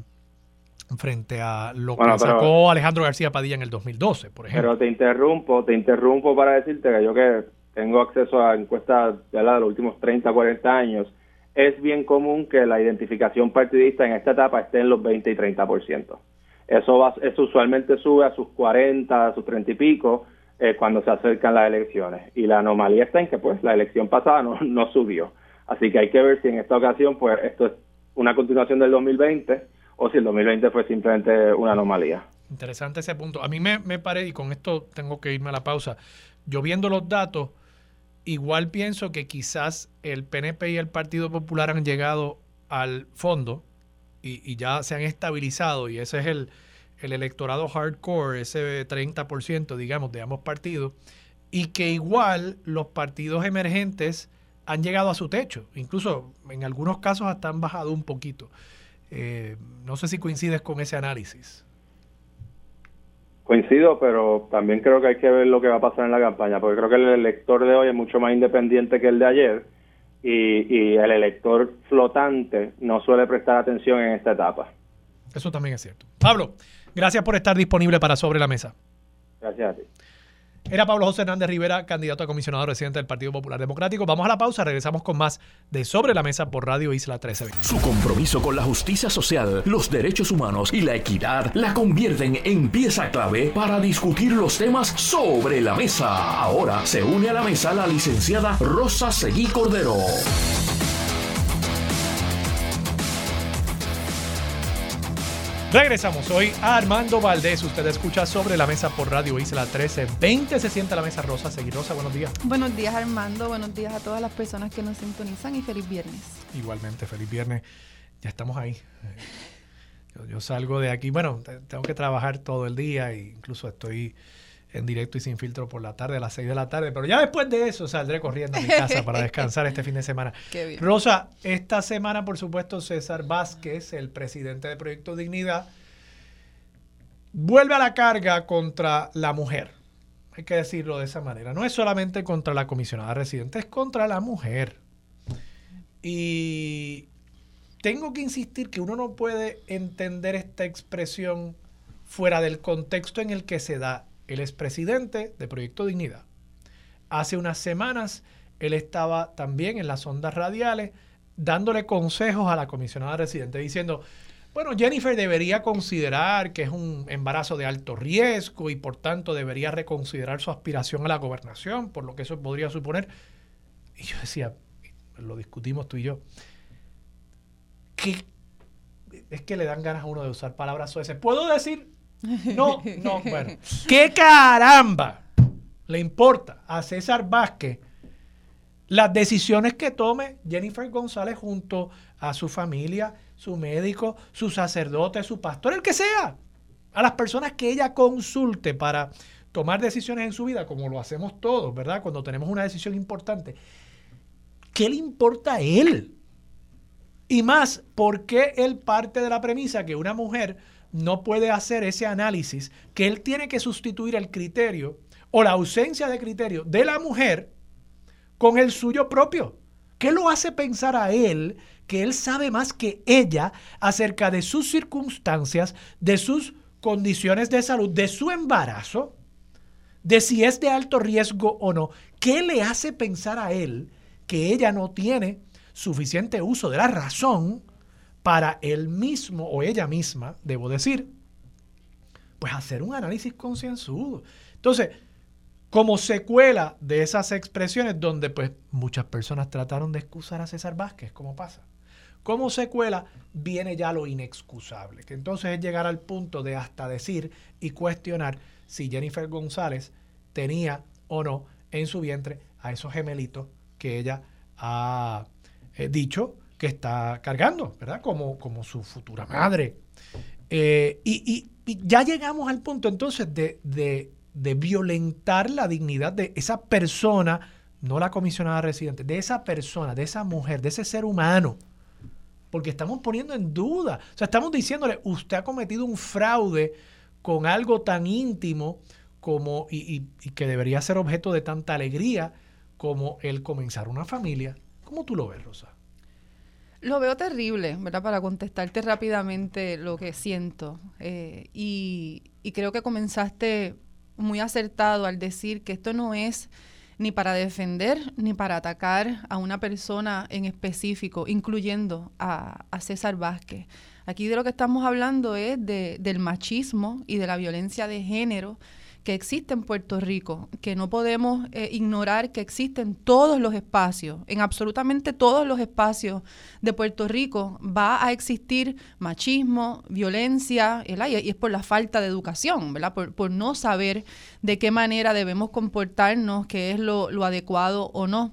frente a lo que sacó Alejandro García Padilla en el 2012, por ejemplo. Pero te interrumpo, te interrumpo para decirte que yo que tengo acceso a encuestas de los últimos 30, 40 años, es bien común que la identificación partidista en esta etapa esté en los 20 y 30%. Eso, va, eso usualmente sube a sus 40, a sus 30 y pico eh, cuando se acercan las elecciones. Y la anomalía está en que pues la elección pasada no, no subió. Así que hay que ver si en esta ocasión pues esto es una continuación del 2020 o si el 2020 fue simplemente una anomalía. Interesante ese punto. A mí me, me parece, y con esto tengo que irme a la pausa, yo viendo los datos, igual pienso que quizás el PNP y el Partido Popular han llegado al fondo y, ya se han estabilizado y ese es el, electorado hardcore, ese 30%, digamos, de ambos partidos, y que igual los partidos emergentes han llegado a su techo, incluso en algunos casos hasta han bajado un poquito. Eh, no sé si coincides con ese análisis. Coincido, pero también creo que hay que ver lo que va a pasar en la campaña, porque creo que el elector de hoy es mucho más independiente que el de ayer y, el elector flotante no suele prestar atención en esta etapa. Eso también es cierto. Pablo, gracias por estar disponible para Sobre la Mesa. Gracias a ti. Era Pablo José Hernández Rivera, candidato a comisionado residente del Partido Popular Democrático. Vamos a la pausa, regresamos con más de Sobre la Mesa por Radio Isla 1320. Su compromiso con la justicia social, los derechos humanos y la equidad la convierten en pieza clave para discutir los temas sobre la mesa. Ahora se une a la mesa la licenciada Rosa Seguí Cordero. Regresamos hoy a Armando Valdés. Usted escucha sobre la mesa por Radio Isla 13. 20 se sienta la mesa rosa. Seguir Rosa, buenos días. Buenos días, Armando. Buenos días a todas las personas que nos sintonizan y feliz viernes. Igualmente, feliz viernes. Ya estamos ahí. Yo, salgo de aquí. Bueno, tengo que trabajar todo el día e incluso estoy en directo y sin filtro por la tarde, a las 6 de la tarde. Pero ya después de eso saldré corriendo a mi casa para descansar este fin de semana. Rosa, esta semana, por supuesto, César Vázquez, el presidente de Proyecto Dignidad, vuelve a la carga contra la mujer. Hay que decirlo de esa manera. No es solamente contra la comisionada residente, es contra la mujer. Y tengo que insistir que uno no puede entender esta expresión fuera del contexto en el que se da él es presidente de Proyecto Dignidad. Hace unas semanas él estaba también en las ondas radiales dándole consejos a la comisionada residente diciendo, bueno, Jennifer debería considerar que es un embarazo de alto riesgo y por tanto debería reconsiderar su aspiración a la gobernación, por lo que eso podría suponer. Y yo decía, lo discutimos tú y yo, que es que le dan ganas a uno de usar palabras suaves. Puedo decir no, no, bueno. ¿Qué caramba le importa a César Vázquez las decisiones que tome Jennifer González junto a su familia, su médico, su sacerdote, su pastor, el que sea, a las personas que ella consulte para tomar decisiones en su vida, como lo hacemos todos, ¿verdad? Cuando tenemos una decisión importante. ¿Qué le importa a él? Y más, ¿por qué él parte de la premisa que una mujer no puede hacer ese análisis, que él tiene que sustituir el criterio o la ausencia de criterio de la mujer con el suyo propio? ¿Qué lo hace pensar a él que él sabe más que ella acerca de sus circunstancias, de sus condiciones de salud, de su embarazo, de si es de alto riesgo o no? ¿Qué le hace pensar a él que ella no tiene suficiente uso de la razón para él mismo o ella misma, debo decir, pues hacer un análisis concienzudo. Entonces, como secuela de esas expresiones donde pues muchas personas trataron de excusar a César Vázquez, como pasa. Como secuela viene ya lo inexcusable, que entonces es llegar al punto de hasta decir y cuestionar si Jennifer González tenía o no en su vientre a esos gemelitos que ella ha eh, dicho está cargando, ¿verdad? Como, como su futura madre. Eh, y, ya llegamos al punto entonces de, de, violentar la dignidad de esa persona, no la comisionada residente, de esa persona, de esa mujer, de ese ser humano. Porque estamos poniendo en duda, o sea, estamos diciéndole, usted ha cometido un fraude con algo tan íntimo como, y, y que debería ser objeto de tanta alegría como el comenzar una familia. ¿Cómo tú lo ves, Rosa? Lo veo terrible, ¿verdad? Para contestarte rápidamente lo que siento. Eh, y, creo que comenzaste muy acertado al decir que esto no es ni para defender ni para atacar a una persona en específico, incluyendo a, a César Vázquez. Aquí de lo que estamos hablando es de, del machismo y de la violencia de género que existe en Puerto Rico, que no podemos eh, ignorar que existen todos los espacios, en absolutamente todos los espacios de Puerto Rico va a existir machismo, violencia, y es por la falta de educación, ¿verdad? Por, no saber de qué manera debemos comportarnos, qué es lo, adecuado o no.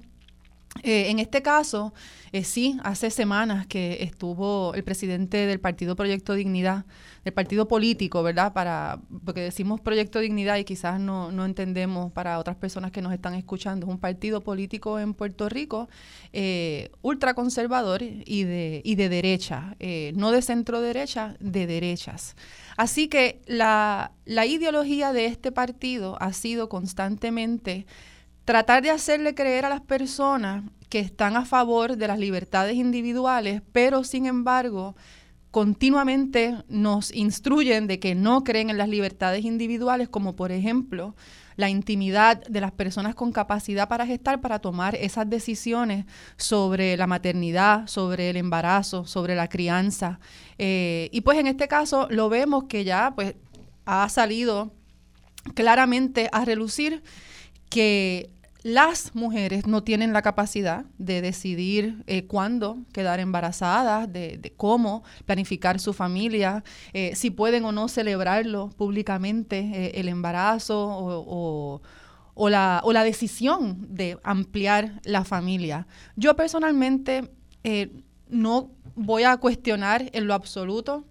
Eh, en este caso, eh, sí, hace semanas que estuvo el presidente del Partido Proyecto Dignidad, del partido político, ¿verdad? Para, porque decimos Proyecto Dignidad y quizás no, no entendemos para otras personas que nos están escuchando, es un partido político en Puerto Rico eh, ultraconservador y de, y de derecha, eh, no de centro derecha, de derechas. Así que la, la ideología de este partido ha sido constantemente tratar de hacerle creer a las personas que están a favor de las libertades individuales, pero sin embargo continuamente nos instruyen de que no creen en las libertades individuales, como por ejemplo la intimidad de las personas con capacidad para gestar, para tomar esas decisiones sobre la maternidad, sobre el embarazo, sobre la crianza. Eh, y pues en este caso lo vemos que ya pues ha salido claramente a relucir que las mujeres no tienen la capacidad de decidir eh, cuándo quedar embarazadas, de, cómo planificar su familia, eh, si pueden o no celebrarlo públicamente, eh, el embarazo o, la, o, la, decisión de ampliar la familia. Yo personalmente no voy a cuestionar en lo absoluto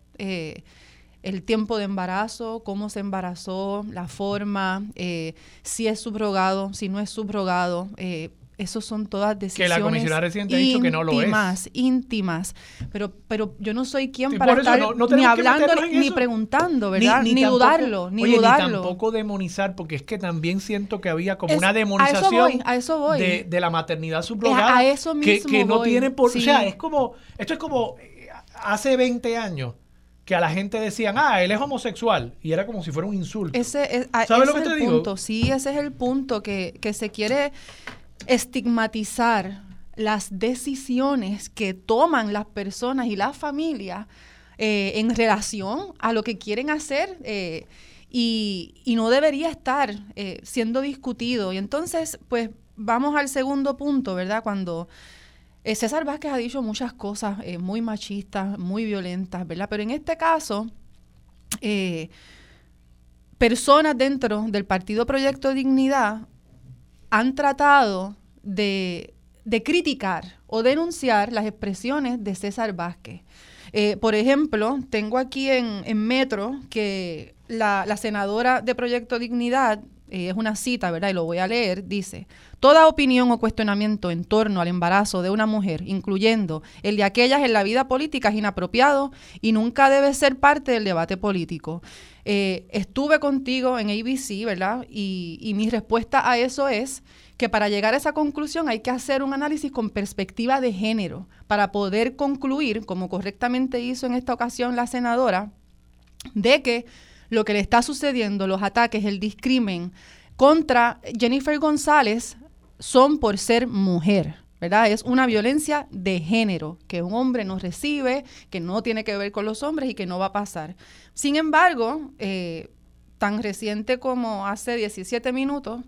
el tiempo de embarazo, cómo se embarazó, la forma, eh, si es subrogado, si no es subrogado. Eh, esos son todas decisiones que la comisionada reciente ha dicho que no lo es. íntimas, pero pero yo no soy quien para estar ni hablando ni, preguntando, ¿verdad? Ni, dudarlo, ni dudarlo. Ni tampoco demonizar, porque es que también siento que había como una demonización a eso voy, De, la maternidad subrogada a eso mismo que, no tiene por, o sea, es como esto es como eh, hace 20 años que a la gente decían, ah, él es homosexual, y era como si fuera un insulto. Ese ¿Sabes lo que te digo? Punto. Sí, ese es el punto, que, se quiere estigmatizar las decisiones que toman las personas y las familias eh, en relación a lo que quieren hacer eh, y, y, no debería estar eh, siendo discutido. Y entonces, pues vamos al segundo punto, ¿verdad? Cuando eh, César Vázquez ha dicho muchas cosas eh, muy machistas, muy violentas, ¿verdad? Pero en este caso, eh, personas dentro del Partido Proyecto Dignidad han tratado de, criticar o denunciar las expresiones de César Vázquez. Por ejemplo, tengo aquí en, Metro que la, senadora de Proyecto Dignidad, eh, es una cita, ¿verdad? Y lo voy a leer, dice, toda opinión o cuestionamiento en torno al embarazo de una mujer, incluyendo el de aquellas en la vida política, es inapropiado y nunca debe ser parte del debate político. Eh, estuve contigo en ABC, ¿verdad? Y, y mi respuesta a eso es que para llegar a esa conclusión hay que hacer un análisis con perspectiva de género para poder concluir, como correctamente hizo en esta ocasión la senadora, de que lo que le está sucediendo, los ataques, el discrimen contra Jennifer González son por ser mujer. ¿verdad? Es una violencia de género que un hombre no recibe, que no tiene que ver con los hombres y que no va a pasar. Sin embargo, eh, tan reciente como hace 17 minutos,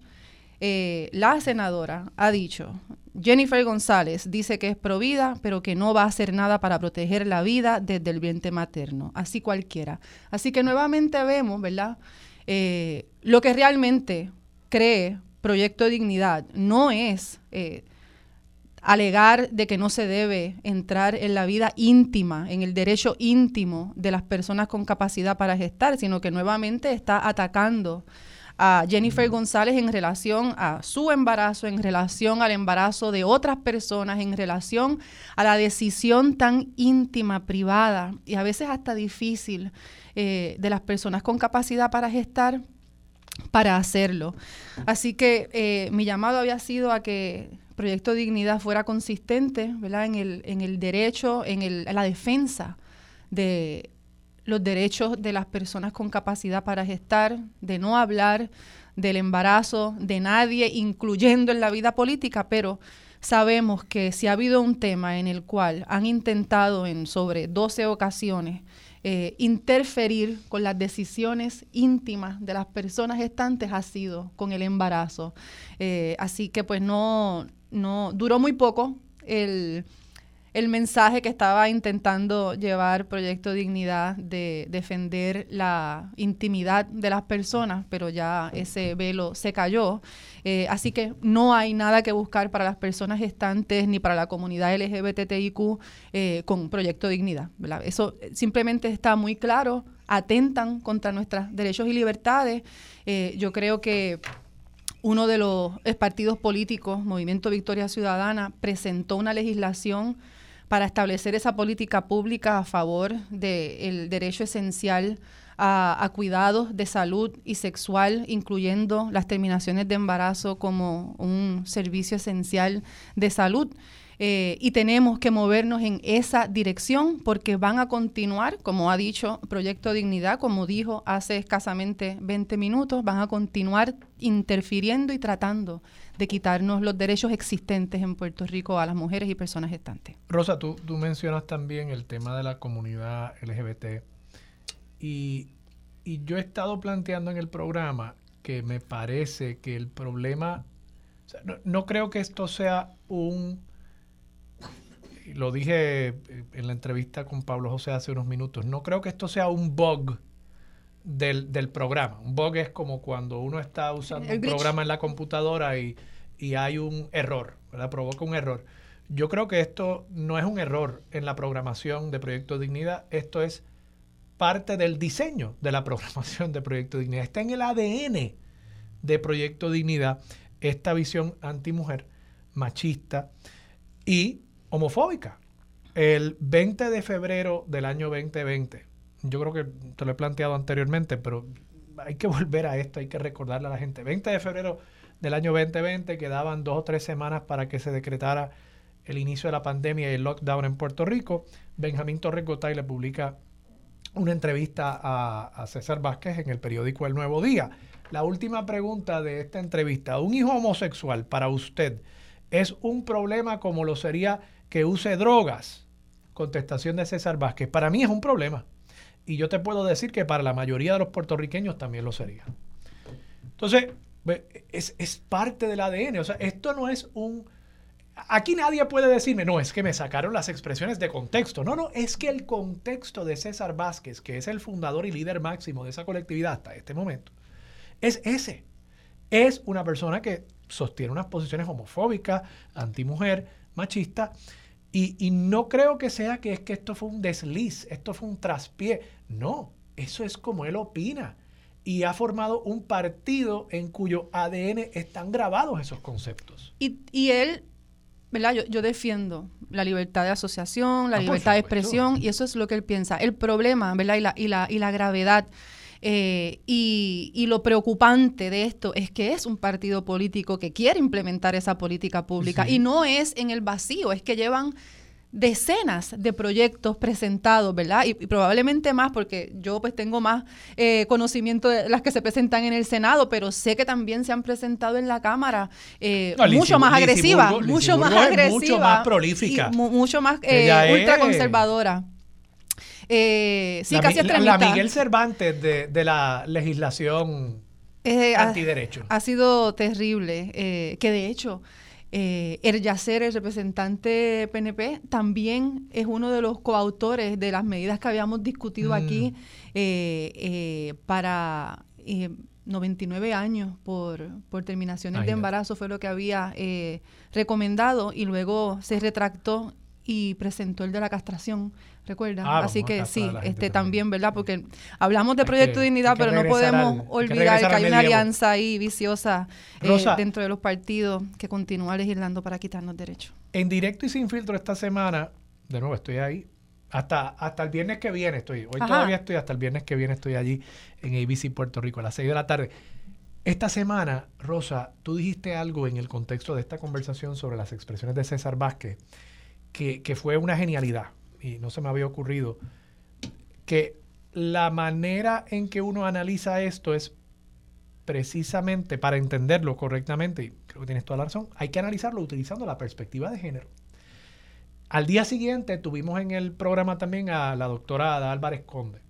eh, la senadora ha dicho, Jennifer González dice que es provida, pero que no va a hacer nada para proteger la vida desde el vientre materno, así cualquiera. Así que nuevamente vemos, ¿verdad? Eh, lo que realmente cree Proyecto Dignidad no es eh, alegar de que no se debe entrar en la vida íntima, en el derecho íntimo de las personas con capacidad para gestar, sino que nuevamente está atacando a Jennifer González en relación a su embarazo, en relación al embarazo de otras personas, en relación a la decisión tan íntima, privada y a veces hasta difícil eh, de las personas con capacidad para gestar para hacerlo. Así que eh, mi llamado había sido a que Proyecto Dignidad fuera consistente ¿verdad? En, el, en el derecho, en, el, en la defensa de los derechos de las personas con capacidad para gestar, de no hablar del embarazo de nadie, incluyendo en la vida política, pero sabemos que si ha habido un tema en el cual han intentado en sobre 12 ocasiones eh, interferir con las decisiones íntimas de las personas gestantes ha sido con el embarazo. Eh, así que pues no, no duró muy poco el el mensaje que estaba intentando llevar Proyecto Dignidad de defender la intimidad de las personas, pero ya ese velo se cayó. Eh, así que no hay nada que buscar para las personas gestantes ni para la comunidad LGBTIQ eh, con Proyecto Dignidad. Eso simplemente está muy claro, atentan contra nuestros derechos y libertades. Eh, yo creo que uno de los partidos políticos, Movimiento Victoria Ciudadana, presentó una legislación para establecer esa política pública a favor del derecho esencial a, cuidados de salud y sexual, incluyendo las terminaciones de embarazo como un servicio esencial de salud. Eh, y tenemos que movernos en esa dirección porque van a continuar, como ha dicho Proyecto Dignidad, como dijo hace escasamente 20 minutos, van a continuar interfiriendo y tratando de quitarnos los derechos existentes en Puerto Rico a las mujeres y personas gestantes. Rosa, tú, tú mencionas también el tema de la comunidad LGBT y, yo he estado planteando en el programa que me parece que el problema, no, creo que esto sea un, lo dije en la entrevista con Pablo José hace unos minutos, no creo que esto sea un bug del, del, programa. Un bug es como cuando uno está usando un programa en la computadora y, hay un error, ¿verdad? Provoca un error. Yo creo que esto no es un error en la programación de Proyecto Dignidad, esto es parte del diseño de la programación de Proyecto Dignidad. Está en el ADN de Proyecto Dignidad esta visión antimujer, machista y homofóbica. El 20 de febrero del año 2020, yo creo que te lo he planteado anteriormente, pero hay que volver a esto, hay que recordarle a la gente. 20 de febrero del año 2020, quedaban dos o tres semanas para que se decretara el inicio de la pandemia y el lockdown en Puerto Rico. Benjamín Torres Gotay le publica una entrevista a, a, César Vázquez en el periódico El Nuevo Día. La última pregunta de esta entrevista, ¿un hijo homosexual para usted es un problema como lo sería que use drogas? Contestación de César Vázquez. Para mí es un problema. Y yo te puedo decir que para la mayoría de los puertorriqueños también lo sería. Entonces, es, es parte del ADN. O sea, esto no es un... Aquí nadie puede decirme, no, es que me sacaron las expresiones de contexto. No, no, es que el contexto de César Vázquez, que es el fundador y líder máximo de esa colectividad hasta este momento, es ese. Es una persona que sostiene unas posiciones homofóbicas, antimujer, machistas, y, y no creo que sea que es que esto fue un desliz, esto fue un traspié. No, eso es como él opina. Y ha formado un partido en cuyo ADN están grabados esos conceptos. Y, y él, ¿verdad? Yo, yo, defiendo la libertad de asociación, la ah, libertad de expresión, y eso es lo que él piensa. El problema, ¿verdad? Y la, y la, y la gravedad eh, y, y, lo preocupante de esto es que es un partido político que quiere implementar esa política pública y no es en el vacío, es que llevan decenas de proyectos presentados, ¿verdad? Y, probablemente más, porque yo pues tengo más eh, conocimiento de las que se presentan en el Senado, pero sé que también se han presentado en la Cámara eh, mucho más agresivas, mucho más agresivas. Mucho más prolífica. mucho más eh, ultraconservadora. Eh, sí, la, casi La, Miguel Cervantes de, la legislación eh, antiderecho. Ha, sido terrible, eh, que de hecho... Eh, el Yacer, el representante PNP, también es uno de los coautores de las medidas que habíamos discutido mm. aquí eh, para 99 años por, por terminaciones de embarazo, fue lo que había recomendado y luego se retractó y presentó el de la castración, recuerda. Ah, Así que sí, este también, ¿verdad? Porque hablamos de Proyecto de Dignidad, pero no podemos olvidar que, hay una alianza ahí viciosa eh, dentro de los partidos que continúa legislando para quitarnos derechos. En directo y sin filtro esta semana, de nuevo estoy ahí, hasta, hasta el viernes que viene estoy, hoy todavía estoy, hasta el viernes que viene estoy allí en ABC Puerto Rico a las 6 de la tarde. Esta semana, Rosa, tú dijiste algo en el contexto de esta conversación sobre las expresiones de César Vázquez que, fue una genialidad y no se me había ocurrido, que la manera en que uno analiza esto es precisamente para entenderlo correctamente, y creo que tienes toda la razón, hay que analizarlo utilizando la perspectiva de género. Al día siguiente tuvimos en el programa también a la doctora Ada Álvarez Conde.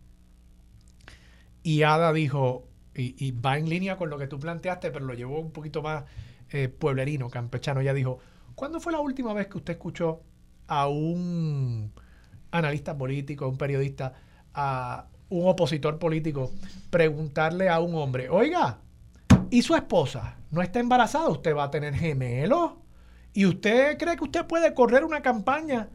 Y Ada dijo, y, va en línea con lo que tú planteaste, pero lo llevó un poquito más eh, pueblerino, campechano. Ella dijo, ¿cuándo fue la última vez que usted escuchó a un analista político, a un periodista, a un opositor político, preguntarle a un hombre, oiga, ¿y su esposa no está embarazada? ¿Usted va a tener gemelos? ¿Y usted cree que usted puede correr una campaña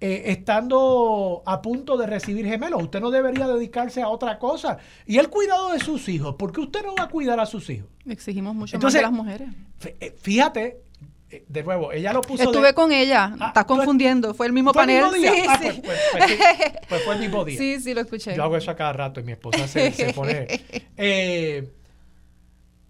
eh, estando a punto de recibir gemelos? Usted no debería dedicarse a otra cosa. Y el cuidado de sus hijos, ¿por qué usted no va a cuidar a sus hijos? Exigimos mucho más de las mujeres. Eh, fíjate, de nuevo, ella lo puso. Estuve con ella, ah, estás confundiendo, fue el mismo panel. El mismo día? Ah, pues, pues, pues, pues, fue el mismo día. Sí, sí, lo escuché. Yo hago eso a cada rato y mi esposa se, pone. Eh,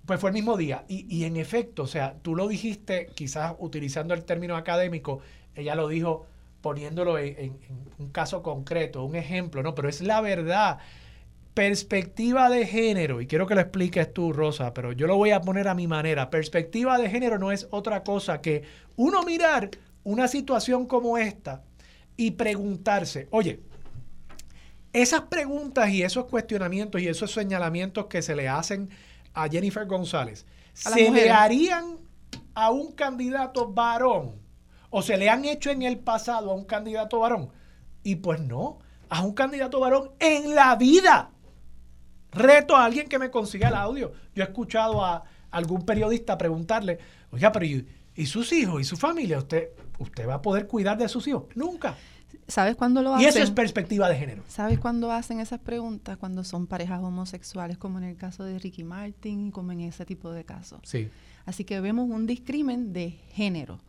pues fue el mismo día. Y, y, en efecto, o sea, tú lo dijiste, quizás utilizando el término académico, ella lo dijo poniéndolo en, en un caso concreto, un ejemplo, ¿no? Pero es la verdad perspectiva de género, y quiero que lo expliques tú, Rosa, pero yo lo voy a poner a mi manera. Perspectiva de género no es otra cosa que uno mirar una situación como esta y preguntarse, oye, esas preguntas y esos cuestionamientos y esos señalamientos que se le hacen a Jennifer González, ¿se le harían a un candidato varón? ¿O se le han hecho en el pasado a un candidato varón? Y pues no, a un candidato varón en la vida Reto a alguien que me consiga el audio. Yo he escuchado a algún periodista preguntarle, oiga, pero ¿y, sus hijos y su familia? ¿Usted, ¿Usted va a poder cuidar de sus hijos? Nunca. ¿Sabes cuándo lo hacen? Y eso es perspectiva de género. ¿Sabes cuándo hacen esas preguntas? Cuando son parejas homosexuales, como en el caso de Ricky Martin, como en ese tipo de casos. Sí. Así que vemos un discrimen de género,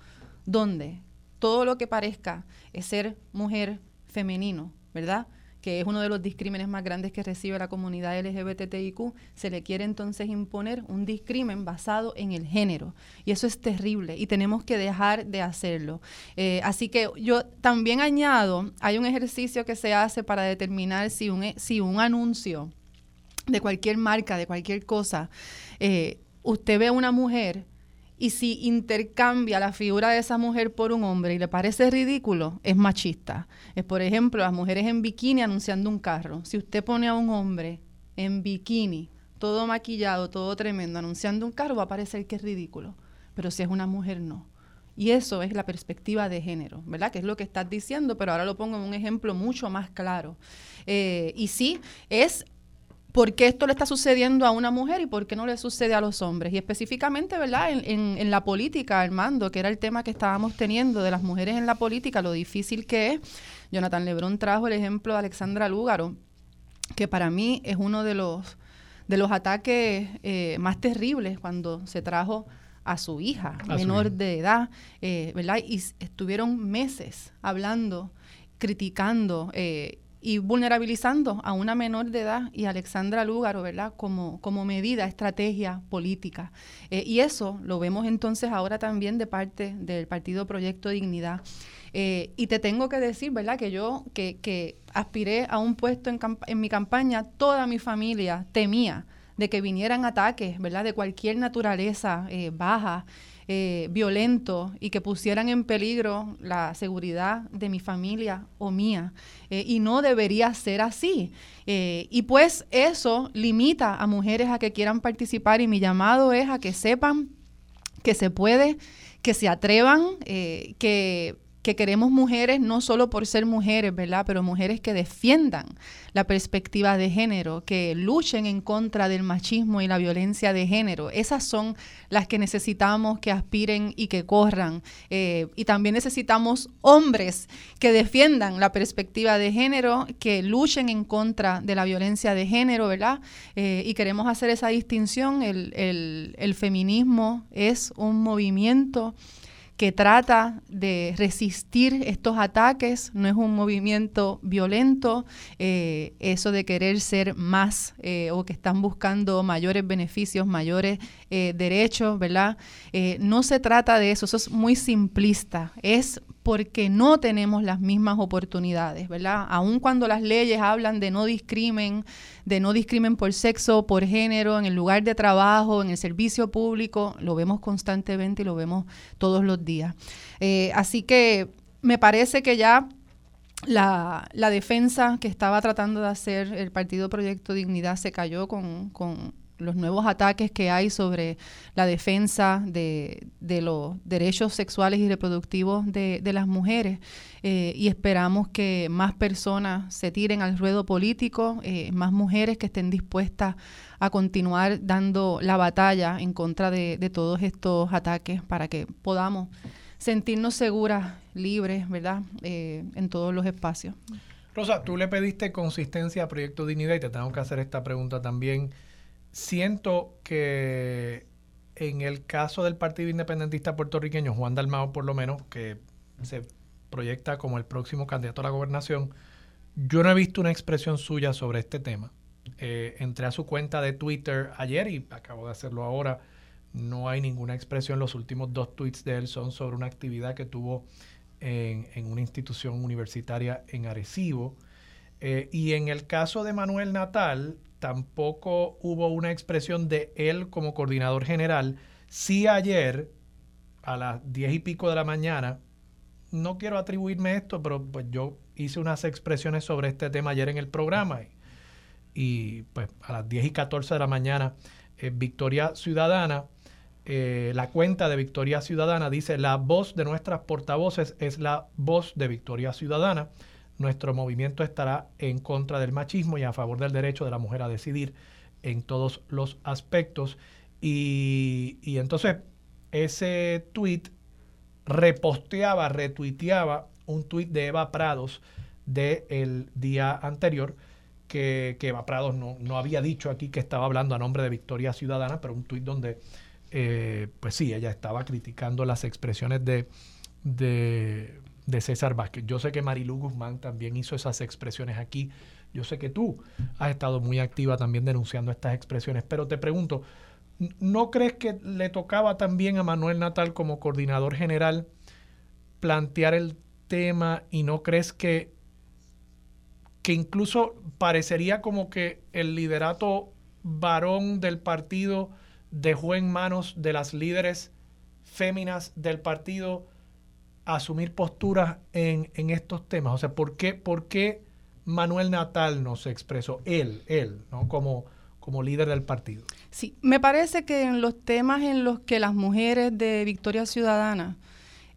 donde todo lo que parezca es ser mujer femenino, ¿verdad? Que es uno de los discrímenes más grandes que recibe la comunidad LGBTIQ, se le quiere entonces imponer un discrimen basado en el género. Y eso es terrible y tenemos que dejar de hacerlo. Eh, así que yo también añado, hay un ejercicio que se hace para determinar si un, si un anuncio de cualquier marca, de cualquier cosa, eh, usted ve a una mujer y si intercambia la figura de esa mujer por un hombre y le parece ridículo, es machista. Es, por ejemplo, las mujeres en bikini anunciando un carro. Si usted pone a un hombre en bikini, todo maquillado, todo tremendo, anunciando un carro, va a parecer que es ridículo. Pero si es una mujer, no. Y eso es la perspectiva de género, ¿verdad? Que es lo que estás diciendo, pero ahora lo pongo en un ejemplo mucho más claro. Eh, y sí, es por qué esto le está sucediendo a una mujer y por qué no le sucede a los hombres. Y específicamente, ¿verdad? En, en, la política, Armando, que era el tema que estábamos teniendo de las mujeres en la política, lo difícil que es. Jonathan Lebrón trajo el ejemplo de Alexandra Lúgaro, que para mí es uno de los, de los ataques eh, más terribles cuando se trajo a su hija menor de edad, eh, ¿verdad? Y estuvieron meses hablando, criticando eh, y vulnerabilizando a una menor de edad y a Alexandra Lúgaro, ¿verdad? Como, como medida, estrategia política. Eh, y eso lo vemos entonces ahora también de parte del Partido Proyecto Dignidad. Eh, y te tengo que decir, ¿verdad? Que yo, que, que aspiré a un puesto en, mi campaña, toda mi familia temía de que vinieran ataques, ¿verdad? De cualquier naturaleza eh, baja, eh, violento y que pusieran en peligro la seguridad de mi familia o mía. Eh, y no debería ser así. Eh, y pues eso limita a mujeres a que quieran participar y mi llamado es a que sepan que se puede, que se atrevan, que que queremos mujeres no solo por ser mujeres, ¿verdad? Pero mujeres que defiendan la perspectiva de género, que luchen en contra del machismo y la violencia de género. Esas son las que necesitamos que aspiren y que corran. Eh, y también necesitamos hombres que defiendan la perspectiva de género, que luchen en contra de la violencia de género, ¿verdad? Eh, y queremos hacer esa distinción. El, feminismo es un movimiento que trata de resistir estos ataques, no es un movimiento violento, eh, eso de querer ser más eh, o que están buscando mayores beneficios, mayores eh, derechos, ¿verdad? no se trata de eso, eso es muy simplista, es porque no tenemos las mismas oportunidades, ¿verdad? Aun cuando las leyes hablan de no discrimen, de no discrimen por sexo, por género, en el lugar de trabajo, en el servicio público, lo vemos constantemente y lo vemos todos los días. Eh, así que me parece que ya la, defensa que estaba tratando de hacer el Partido Proyecto Dignidad se cayó con, con los nuevos ataques que hay sobre la defensa de, los derechos sexuales y reproductivos de, las mujeres eh, y esperamos que más personas se tiren al ruedo político, eh, más mujeres que estén dispuestas a continuar dando la batalla en contra de, todos estos ataques para que podamos sentirnos seguras, libres, ¿verdad?, eh, en todos los espacios. Rosa, tú le pediste consistencia a Proyecto Dignidad y te tengo que hacer esta pregunta también siento que en el caso del Partido Independentista puertorriqueño, Juan Dalmao por lo menos, que se proyecta como el próximo candidato a la gobernación, yo no he visto una expresión suya sobre este tema. Eh, entré a su cuenta de Twitter ayer y acabo de hacerlo ahora. No hay ninguna expresión. Los últimos dos tweets de él son sobre una actividad que tuvo en, una institución universitaria en Arecibo. Eh, y en el caso de Manuel Natal, tampoco hubo una expresión de él como coordinador general. Sí ayer, a las diez y pico de la mañana, no quiero atribuirme esto, pero pues yo hice unas expresiones sobre este tema ayer en el programa y, pues a las 10 y 14 de la mañana, eh, Victoria Ciudadana, eh, la cuenta de Victoria Ciudadana dice, la voz de nuestras portavoces es la voz de Victoria Ciudadana nuestro movimiento estará en contra del machismo y a favor del derecho de la mujer a decidir en todos los aspectos. Y, entonces ese tweet reposteaba, retuiteaba un tweet de Eva Prados del día anterior, que, Eva Prados no, no, había dicho aquí que estaba hablando a nombre de Victoria Ciudadana, pero un tweet donde, eh, pues sí, ella estaba criticando las expresiones de, de de César Vázquez. Yo sé que Marilu Guzmán también hizo esas expresiones aquí. Yo sé que tú has estado muy activa también denunciando estas expresiones, pero te pregunto, ¿no crees que le tocaba también a Manuel Natal como coordinador general plantear el tema y no crees que, que incluso parecería como que el liderato varón del partido dejó en manos de las líderes féminas del partido asumir posturas en, estos temas? O sea, ¿por qué, ¿por qué Manuel Natal no se expresó? Él, él, ¿no? Como, como líder del partido. Sí, me parece que en los temas en los que las mujeres de Victoria Ciudadana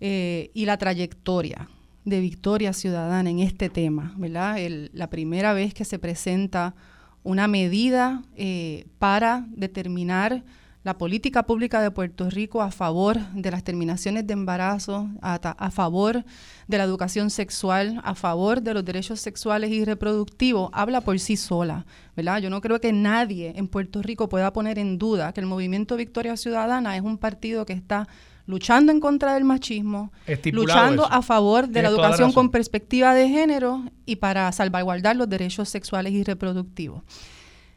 eh, y la trayectoria de Victoria Ciudadana en este tema, ¿verdad? la primera vez que se presenta una medida eh, para determinar la política pública de Puerto Rico a favor de las terminaciones de embarazo, a, favor de la educación sexual, a favor de los derechos sexuales y reproductivos, habla por sí sola, ¿verdad? Yo no creo que nadie en Puerto Rico pueda poner en duda que el Movimiento Victoria Ciudadana es un partido que está luchando en contra del machismo, luchando a favor de la educación con perspectiva de género y para salvaguardar los derechos sexuales y reproductivos.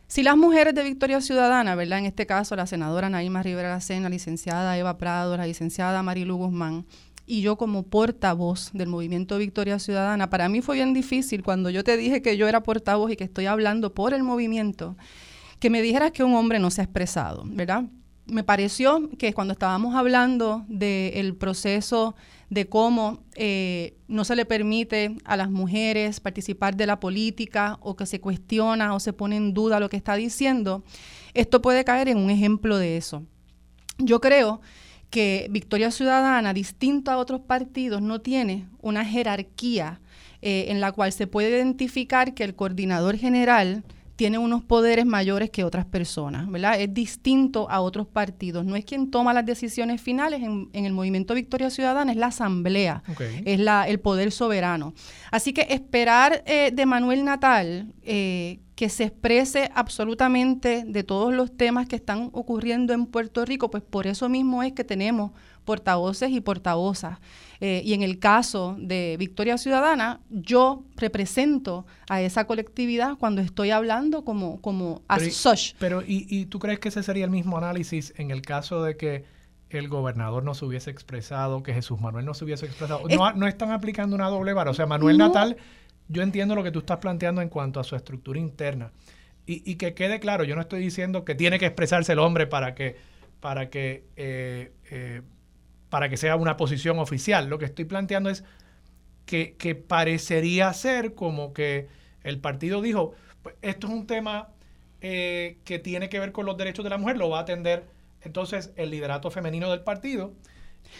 Si las mujeres de Victoria Ciudadana, ¿verdad? En este caso, la senadora Naima Rivera Lacena, la licenciada Eva Prado, la licenciada Marilu Guzmán, y yo como portavoz del movimiento Victoria Ciudadana, para mí fue bien difícil cuando yo te dije que yo era portavoz y que estoy hablando por el movimiento, que me dijeras que un hombre no se ha expresado, ¿verdad? Me pareció que cuando estábamos hablando del proceso de cómo eh, no se le permite a las mujeres participar de la política o que se cuestiona o se pone en duda lo que está diciendo, esto puede caer en un ejemplo de eso. Yo creo que Victoria Ciudadana, distinto a otros partidos, no tiene una jerarquía eh, en la cual se puede identificar que el coordinador general tiene unos poderes mayores que otras personas, ¿verdad? Es distinto a otros partidos. No es quien toma las decisiones finales en, el movimiento Victoria Ciudadana, es la asamblea, es la, el poder soberano. Así que esperar eh, de Manuel Natal eh, que se exprese absolutamente de todos los temas que están ocurriendo en Puerto Rico, pues por eso mismo es que tenemos portavoces y portavozas. Eh, y en el caso de Victoria Ciudadana, yo represento a esa colectividad cuando estoy hablando como, como as pero, such. Pero, ¿y, tú crees que ese sería el mismo análisis en el caso de que el gobernador no se hubiese expresado, que Jesús Manuel no se hubiese expresado? no, están aplicando una doble vara. O sea, Manuel Natal, yo entiendo lo que tú estás planteando en cuanto a su estructura interna. Y, que quede claro, yo no estoy diciendo que tiene que expresarse el hombre para que, para que eh, eh, para que sea una posición oficial. Lo que estoy planteando es que, parecería ser como que el partido dijo, pues, esto es un tema eh, que tiene que ver con los derechos de la mujer, lo va a atender entonces el liderato femenino del partido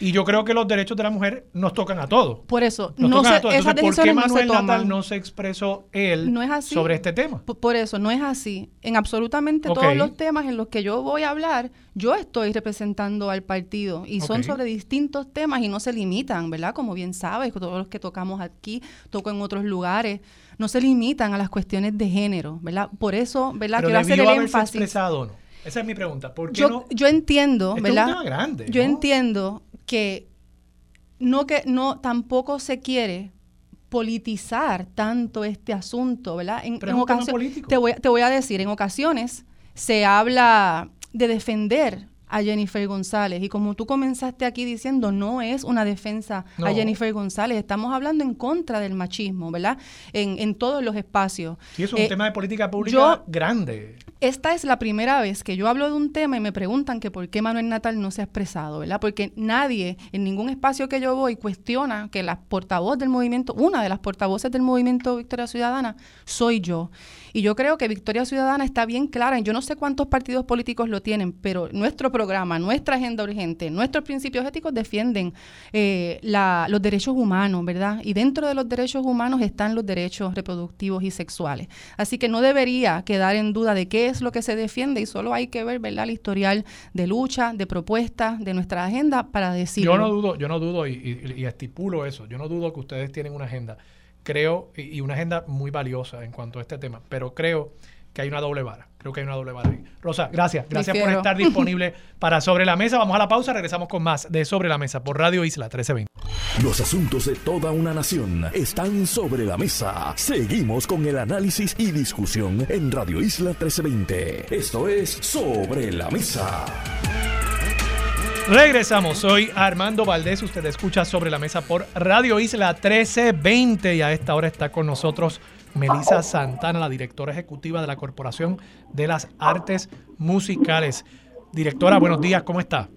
y yo creo que los derechos de la mujer nos tocan a todos. Por eso, no se, ¿por qué Manuel no Natal no se expresó él sobre este tema? Por, eso, no es así. En absolutamente todos los temas en los que yo voy a hablar, yo estoy representando al partido y son sobre distintos temas y no se limitan, ¿verdad? Como bien sabes, todos los que tocamos aquí, toco en otros lugares, no se limitan a las cuestiones de género, ¿verdad? Por eso, ¿verdad? Quiero hacer el énfasis. expresado no? Esa es mi pregunta. ¿Por qué yo, no? Yo entiendo, ¿verdad? grande, yo entiendo que no que no tampoco se quiere politizar tanto este asunto, ¿verdad? En, en ocasiones te voy, te voy a decir, en ocasiones se habla de defender a Jennifer González. Y como tú comenzaste aquí diciendo, no es una defensa a Jennifer González, estamos hablando en contra del machismo, ¿verdad? En, en todos los espacios. Sí, es un eh, tema de política pública grande. Esta es la primera vez que yo hablo de un tema y me preguntan que por qué Manuel Natal no se ha expresado, ¿verdad? Porque nadie en ningún espacio que yo voy cuestiona que la portavoz del movimiento, una de las portavoces del movimiento Victoria Ciudadana, soy yo. Y yo creo que Victoria Ciudadana está bien clara, yo no sé cuántos partidos políticos lo tienen, pero nuestro programa, nuestra agenda urgente, nuestros principios éticos defienden eh, los derechos humanos, ¿verdad? Y dentro de los derechos humanos están los derechos reproductivos y sexuales. Así que no debería quedar en duda de qué es lo que se defiende y solo hay que ver, ¿verdad? El historial de lucha, de propuesta de nuestra agenda para decir. Yo no dudo, yo no dudo y, y estipulo eso, yo no dudo que ustedes tienen una agenda creo, y una agenda muy valiosa en cuanto a este tema, pero creo que hay una doble vara. Creo que hay una doble vara. Rosa, gracias. Gracias por estar disponible para Sobre la Mesa. Vamos a la pausa, regresamos con más de Sobre la Mesa por Radio Isla 1320. Los asuntos de toda una nación están sobre la mesa. Seguimos con el análisis y discusión en Radio Isla 1320. Esto es Sobre la Mesa. Regresamos, soy Armando Valdés, usted escucha sobre la mesa por Radio Isla 1320 y a esta hora está con nosotros Melisa Santana, la directora ejecutiva de la Corporación de las Artes Musicales. Directora, buenos días, ¿cómo está?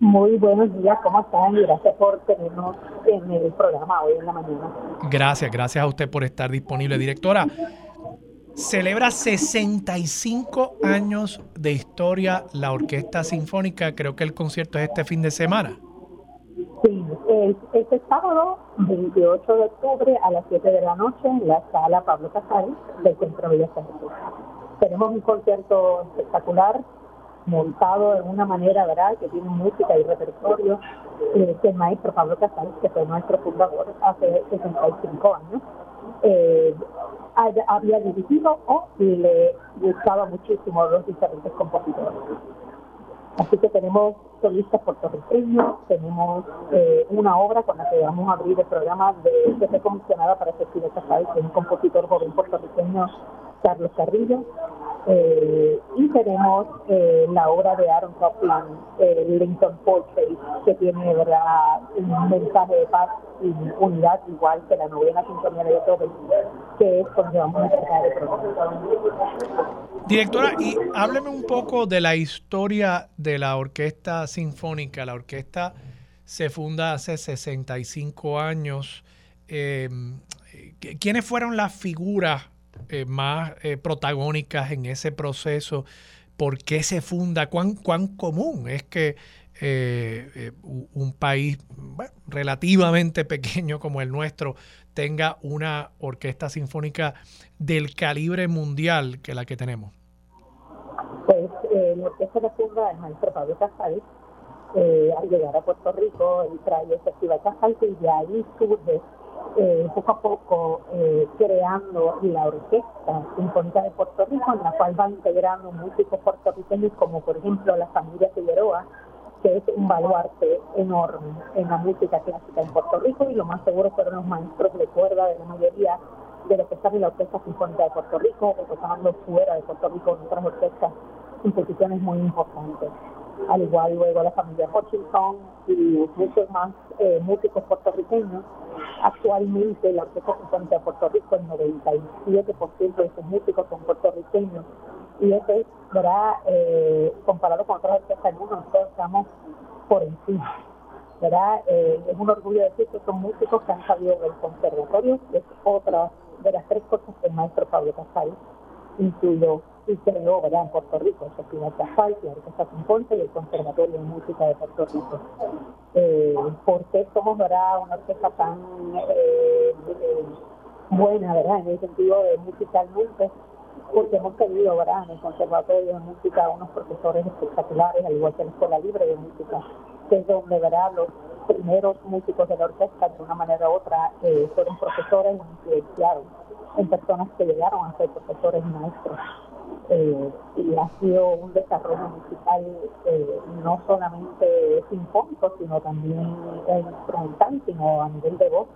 Muy buenos días, ¿cómo están? Gracias por tenernos en el programa hoy en la mañana. Gracias, gracias a usted por estar disponible. Directora, celebra 65 años de historia la Orquesta Sinfónica. Creo que el concierto es este fin de semana. Sí, es este sábado 28 de octubre a las 7 de la noche en la sala Pablo Casal del Centro Bellas tenemos un concierto espectacular montado de una manera, ¿verdad?, que tiene música y repertorio, eh, que el maestro Pablo Casal, que fue nuestro fundador hace 65 años, eh, había dirigido o le gustaba muchísimo a los diferentes compositores. Así que tenemos solistas puertorriqueños, tenemos eh, una obra con la que vamos a abrir el programa de que fue comisionada para Cecilia Casal, que es un compositor joven puertorriqueño Carlos Carrillo, eh, y tenemos eh, la obra de Aaron Copland, eh, Lincoln que tiene ¿verdad? un mensaje de paz y unidad, igual que la novena sinfonía de Beethoven, que es donde vamos a tratar el. Directora, y hábleme un poco de la historia de la Orquesta Sinfónica. La orquesta se funda hace 65 años. Eh, ¿Quiénes fueron las figuras eh, más eh, protagónicas en ese proceso? ¿Por qué se funda? ¿Cuán, cuán común es que eh, un país relativamente pequeño como el nuestro tenga una orquesta sinfónica del calibre mundial que la que tenemos? Pues la orquesta la funda el maestro Pablo Casal. al llegar a Puerto Rico, él trae el Festival Casal y de ahí surge eh, poco a poco eh, creando la Orquesta Sinfónica de Puerto Rico, en la cual va integrando músicos puertorriqueños como por ejemplo la familia Figueroa, que es un baluarte enorme en la música clásica en Puerto Rico y lo más seguro fueron los maestros de cuerda de la mayoría de los que están en la Orquesta Sinfónica de Puerto Rico o tocando fuera de Puerto Rico en otras orquestas en muy importantes al igual luego la familia Hutchinson y muchos más eh, músicos puertorriqueños. Actualmente la Orquesta Sinfónica de Puerto Rico, el 97% de sus músicos son puertorriqueños y eso es, ¿verdad? Eh, comparado con otras orquestas nosotros estamos por encima. ¿verdad? Eh, es un orgullo decir que son músicos que han salido del conservatorio, es otra de las tres cosas que el maestro Pablo Casal incluyó y creó ¿verdad? en Puerto Rico, el Festival Casal, la Orquesta Sinfónica y el Conservatorio de Música de Puerto Rico. Eh, ¿Por qué somos ¿verdad? una orquesta tan eh, buena ¿verdad? en el sentido de musicalmente? Porque hemos tenido ¿verdad? en el Conservatorio de Música unos profesores espectaculares, al igual que la Escuela Libre de Música, que es donde ¿verdad? los primeros músicos de la orquesta, de una manera u otra, eh, fueron profesores y influenciaron en personas que llegaron a ser profesores y maestros. Eh, y ha sido un desarrollo musical eh, no solamente sinfónico, sino también instrumental, sino a nivel de voz,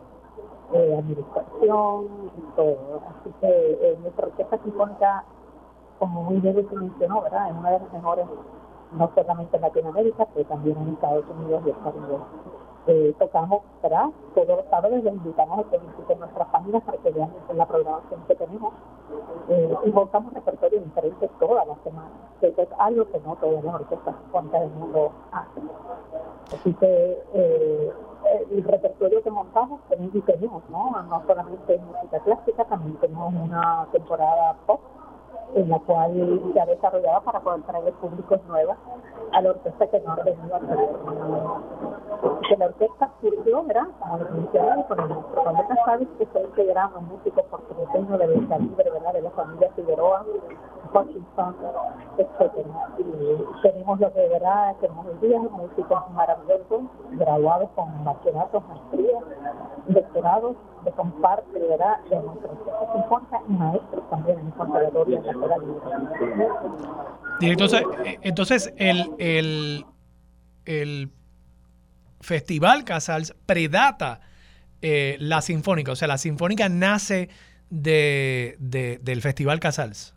eh, administración todo. Así que nuestra orquesta sinfónica, como muy bien se mencionó, ¿verdad? es una de las mejores, no solamente en Latinoamérica, pero también en Estados Unidos y el Caribe eh, tocamos, ¿verdad? Todos los sábados les invitamos a que visiten nuestras páginas para que vean la programación que tenemos. Eh, y montamos repertorios diferentes todas las semanas, que es algo que no todas las orquestas sinfónicas del mundo hacen. Así que eh, el repertorio que montamos también tenemos, ¿no? No solamente música clásica, también tenemos una temporada pop en la cual se ha desarrollado para poder traer públicos nuevos a la orquesta que no ha venido a. Que la orquesta surgió, ¿verdad? Como les mencioné, con el Pablo Casares, que fue integrando músicos puertorriqueños de Vista Libre, ¿verdad? De la familia Figueroa, Hutchinson, etcétera. Y tenemos lo que, ¿verdad? Tenemos hoy día músicos maravillosos, graduados con bachilleratos, maestrías, doctorados, de comparte, ¿verdad? De nuestra orquesta sinfónica y maestros también en el conservatorio de entonces, entonces el, el, el Festival Casals predata eh, la Sinfónica, o sea, la Sinfónica nace de, de, del Festival Casals.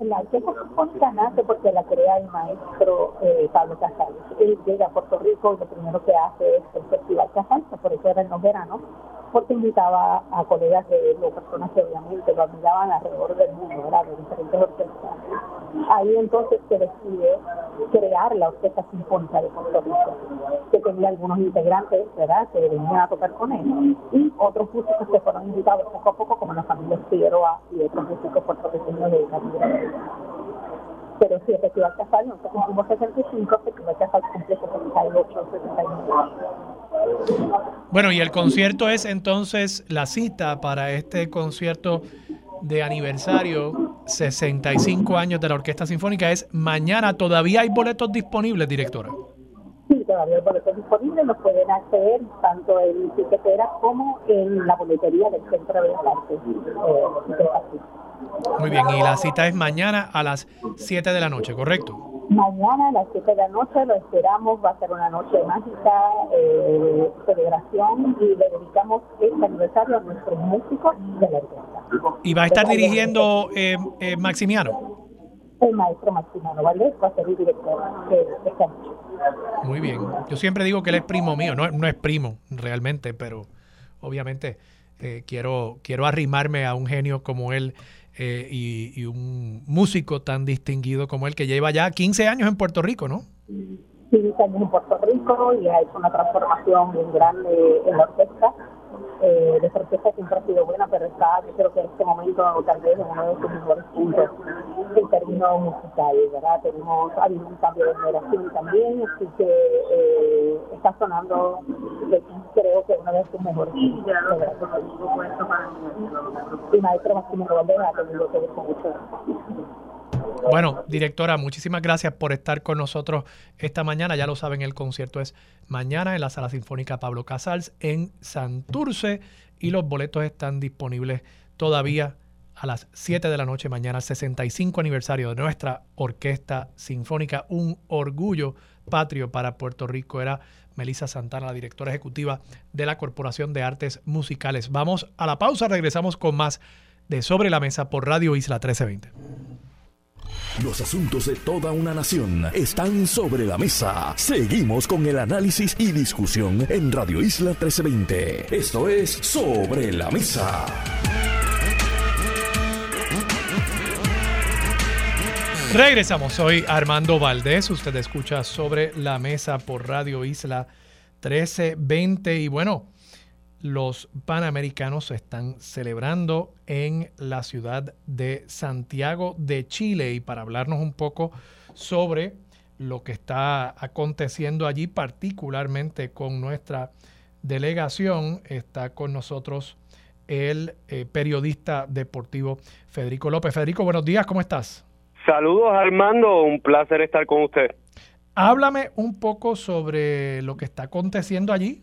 La Sinfónica nace porque la crea el maestro eh, Pablo Casals. Él llega a Puerto Rico y lo primero que hace es el Festival Casals, por eso era en los veranos porque invitaba a colegas de él personas que obviamente lo admiraban alrededor del mundo, ¿verdad? de diferentes orquestas. Ahí entonces se decide crear la Orquesta Sinfónica de Puerto Rico, que tenía algunos integrantes ¿verdad? que venían a tocar con él, y otros músicos que fueron invitados poco a poco, como la familia Figueroa y otros músicos puertorriqueños de Caribe. Pero sí, el Festival Casal, nosotros cumplimos 65, el Festival Casal cumple 68, 69. Bueno, y el concierto es entonces la cita para este concierto de aniversario 65 años de la Orquesta Sinfónica es mañana. ¿Todavía hay boletos disponibles, directora? Todavía hay boletos disponibles. Los pueden hacer tanto en tiquetera como en la boletería del Centro de Artes. Eh, Muy bien, y la cita es mañana a las 7 de la noche, ¿correcto? Mañana a las 7 de la noche lo esperamos, va a ser una noche mágica, eh, celebración y le dedicamos este aniversario a nuestros músicos de la orquesta. ¿Y va a estar dirigiendo eh, eh, Maximiano? El maestro Maximiano Valdés va a ser el director de esta noche. Muy bien. Yo siempre digo que él es primo mío, no, no es primo realmente, pero obviamente eh, quiero, quiero arrimarme a un genio como él eh, y, un músico tan distinguido como él que lleva ya 15 años en Puerto Rico, ¿no? 15 años en Puerto Rico y ha hecho una transformación bien grande en la orquesta eh, de sorpresa siempre ha sido buena, pero está, yo creo que en este momento tal vez en uno de sus mejores puntos en términos musicales, ¿verdad? Tenemos, ha habido un cambio de generación también, así que eh, está sonando, creo que uno de sus mejores puntos. Y maestro Máximo Valdez ha tenido que ver con mucho bueno, directora, muchísimas gracias por estar con nosotros esta mañana. Ya lo saben, el concierto es mañana en la Sala Sinfónica Pablo Casals en Santurce y los boletos están disponibles todavía a las 7 de la noche mañana, 65 aniversario de nuestra Orquesta Sinfónica, un orgullo patrio para Puerto Rico. Era Melissa Santana, la directora ejecutiva de la Corporación de Artes Musicales. Vamos a la pausa, regresamos con más de Sobre la Mesa por Radio Isla 1320. Los asuntos de toda una nación están sobre la mesa. Seguimos con el análisis y discusión en Radio Isla 1320. Esto es Sobre la Mesa. Regresamos, soy Armando Valdés, usted escucha sobre la mesa por Radio Isla 1320 y bueno, los Panamericanos se están celebrando en la ciudad de Santiago de Chile y para hablarnos un poco sobre lo que está aconteciendo allí, particularmente con nuestra delegación, está con nosotros el eh, periodista deportivo Federico López. Federico, buenos días, ¿cómo estás? Saludos Armando, un placer estar con usted. Háblame un poco sobre lo que está aconteciendo allí.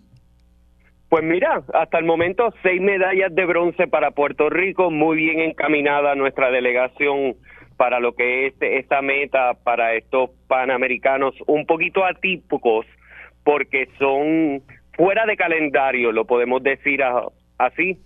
Pues mira, hasta el momento seis medallas de bronce para Puerto Rico, muy bien encaminada nuestra delegación para lo que es esta meta para estos panamericanos, un poquito atípicos porque son fuera de calendario, lo podemos decir así,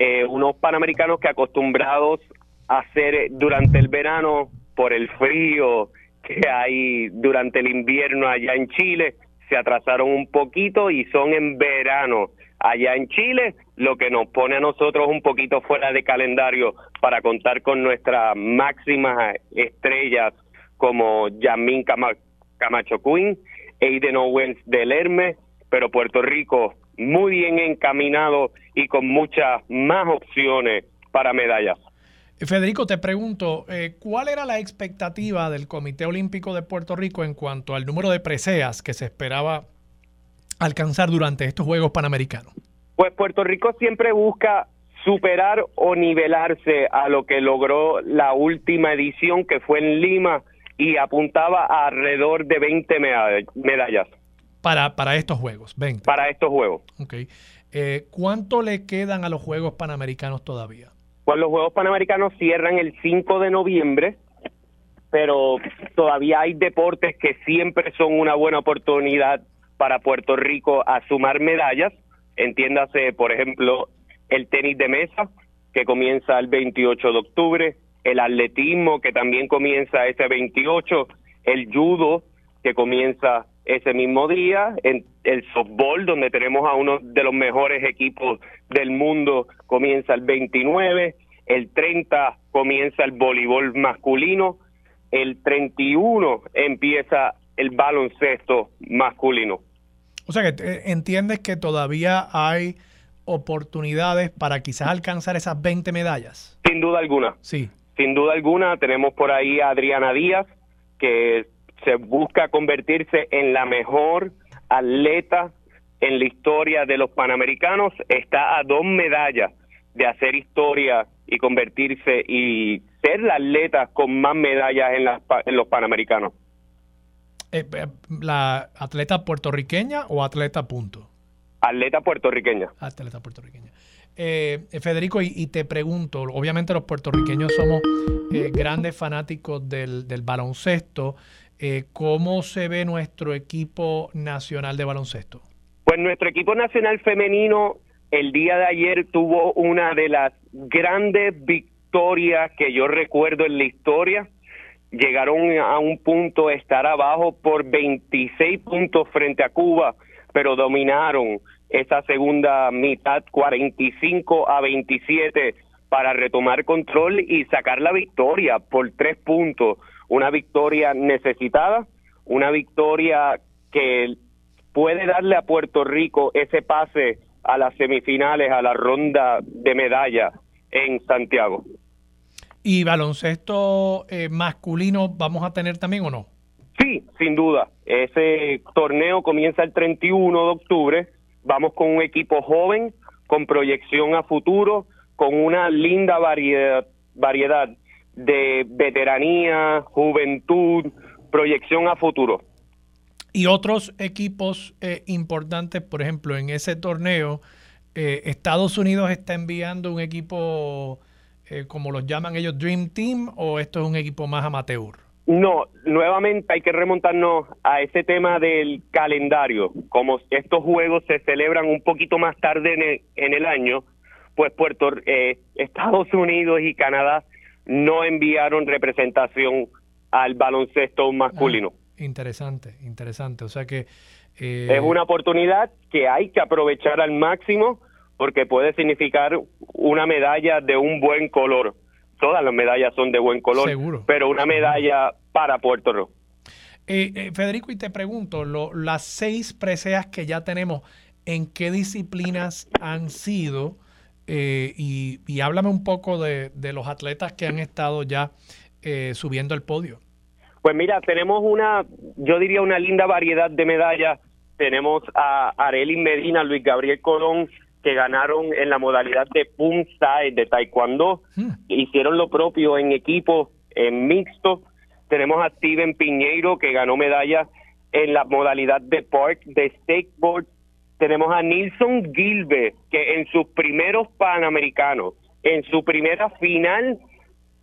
eh, unos panamericanos que acostumbrados a hacer durante el verano por el frío que hay durante el invierno allá en Chile, se atrasaron un poquito y son en verano allá en Chile, lo que nos pone a nosotros un poquito fuera de calendario para contar con nuestras máximas estrellas como Yamin Camacho Queen, Aiden Owens del Hermes, pero Puerto Rico muy bien encaminado y con muchas más opciones para medallas. Federico, te pregunto, eh, ¿cuál era la expectativa del Comité Olímpico de Puerto Rico en cuanto al número de preseas que se esperaba alcanzar durante estos Juegos Panamericanos? Pues Puerto Rico siempre busca superar o nivelarse a lo que logró la última edición que fue en Lima y apuntaba a alrededor de 20 medallas. Para, para estos Juegos, 20. Para estos Juegos. Ok. Eh, ¿Cuánto le quedan a los Juegos Panamericanos todavía? Pues los Juegos Panamericanos cierran el 5 de noviembre, pero todavía hay deportes que siempre son una buena oportunidad para Puerto Rico a sumar medallas. Entiéndase, por ejemplo, el tenis de mesa, que comienza el 28 de octubre, el atletismo, que también comienza ese 28, el judo, que comienza ese mismo día, en el softball, donde tenemos a uno de los mejores equipos del mundo, comienza el 29, el 30 comienza el voleibol masculino, el 31 empieza el baloncesto masculino. O sea que eh, entiendes que todavía hay oportunidades para quizás alcanzar esas 20 medallas. Sin duda alguna. Sí. Sin duda alguna tenemos por ahí a Adriana Díaz, que se busca convertirse en la mejor atleta en la historia de los Panamericanos. Está a dos medallas de hacer historia y convertirse y ser la atleta con más medallas en, en los Panamericanos. Eh, eh, ¿La atleta puertorriqueña o atleta punto? Atleta puertorriqueña. Atleta puertorriqueña. Eh, Federico, y, te pregunto, obviamente los puertorriqueños somos grandes fanáticos del, del baloncesto. ¿Cómo se ve nuestro equipo nacional de baloncesto? Pues nuestro equipo nacional femenino el día de ayer tuvo una de las grandes victorias que yo recuerdo en la historia. Llegaron a un punto estar abajo por 26 puntos frente a Cuba, pero dominaron esa segunda mitad 45 a 27 para retomar control y sacar la victoria por tres puntos. Una victoria necesitada, una victoria que puede darle a Puerto Rico ese pase a las semifinales, a la ronda de medalla en Santiago. ¿Y baloncesto eh, masculino vamos a tener también o no? Sí, sin duda. Ese torneo comienza el 31 de octubre. Vamos con un equipo joven, con proyección a futuro, con una linda variedad, variedad de veteranía, juventud, proyección a futuro y otros equipos eh, importantes, por ejemplo, en ese torneo, eh, Estados Unidos está enviando un equipo, eh, como los llaman ellos, Dream Team, o esto es un equipo más amateur? No, nuevamente hay que remontarnos a ese tema del calendario. Como estos juegos se celebran un poquito más tarde en el, en el año, pues Puerto Estados Unidos y Canadá no enviaron representación al baloncesto masculino. Ah. Interesante, interesante. O sea que... Eh, es una oportunidad que hay que aprovechar al máximo porque puede significar una medalla de un buen color. Todas las medallas son de buen color, Seguro. pero una medalla para Puerto Rico. Eh, eh, Federico, y te pregunto, las seis preseas que ya tenemos, ¿en qué disciplinas han sido? Y, y, háblame un poco de, de, los atletas que han estado ya subiendo el podio. Pues mira, tenemos una, yo diría una linda variedad de medallas. Tenemos a Arely Medina, Luis Gabriel Colón, que ganaron en la modalidad de Pum de Taekwondo. Hmm. Hicieron lo propio en equipo, en mixto. Tenemos a Steven Piñeiro, que ganó medalla en la modalidad de Park de Skateboard. Tenemos a Nilson Gilbert, que en sus primeros Panamericanos, en su primera final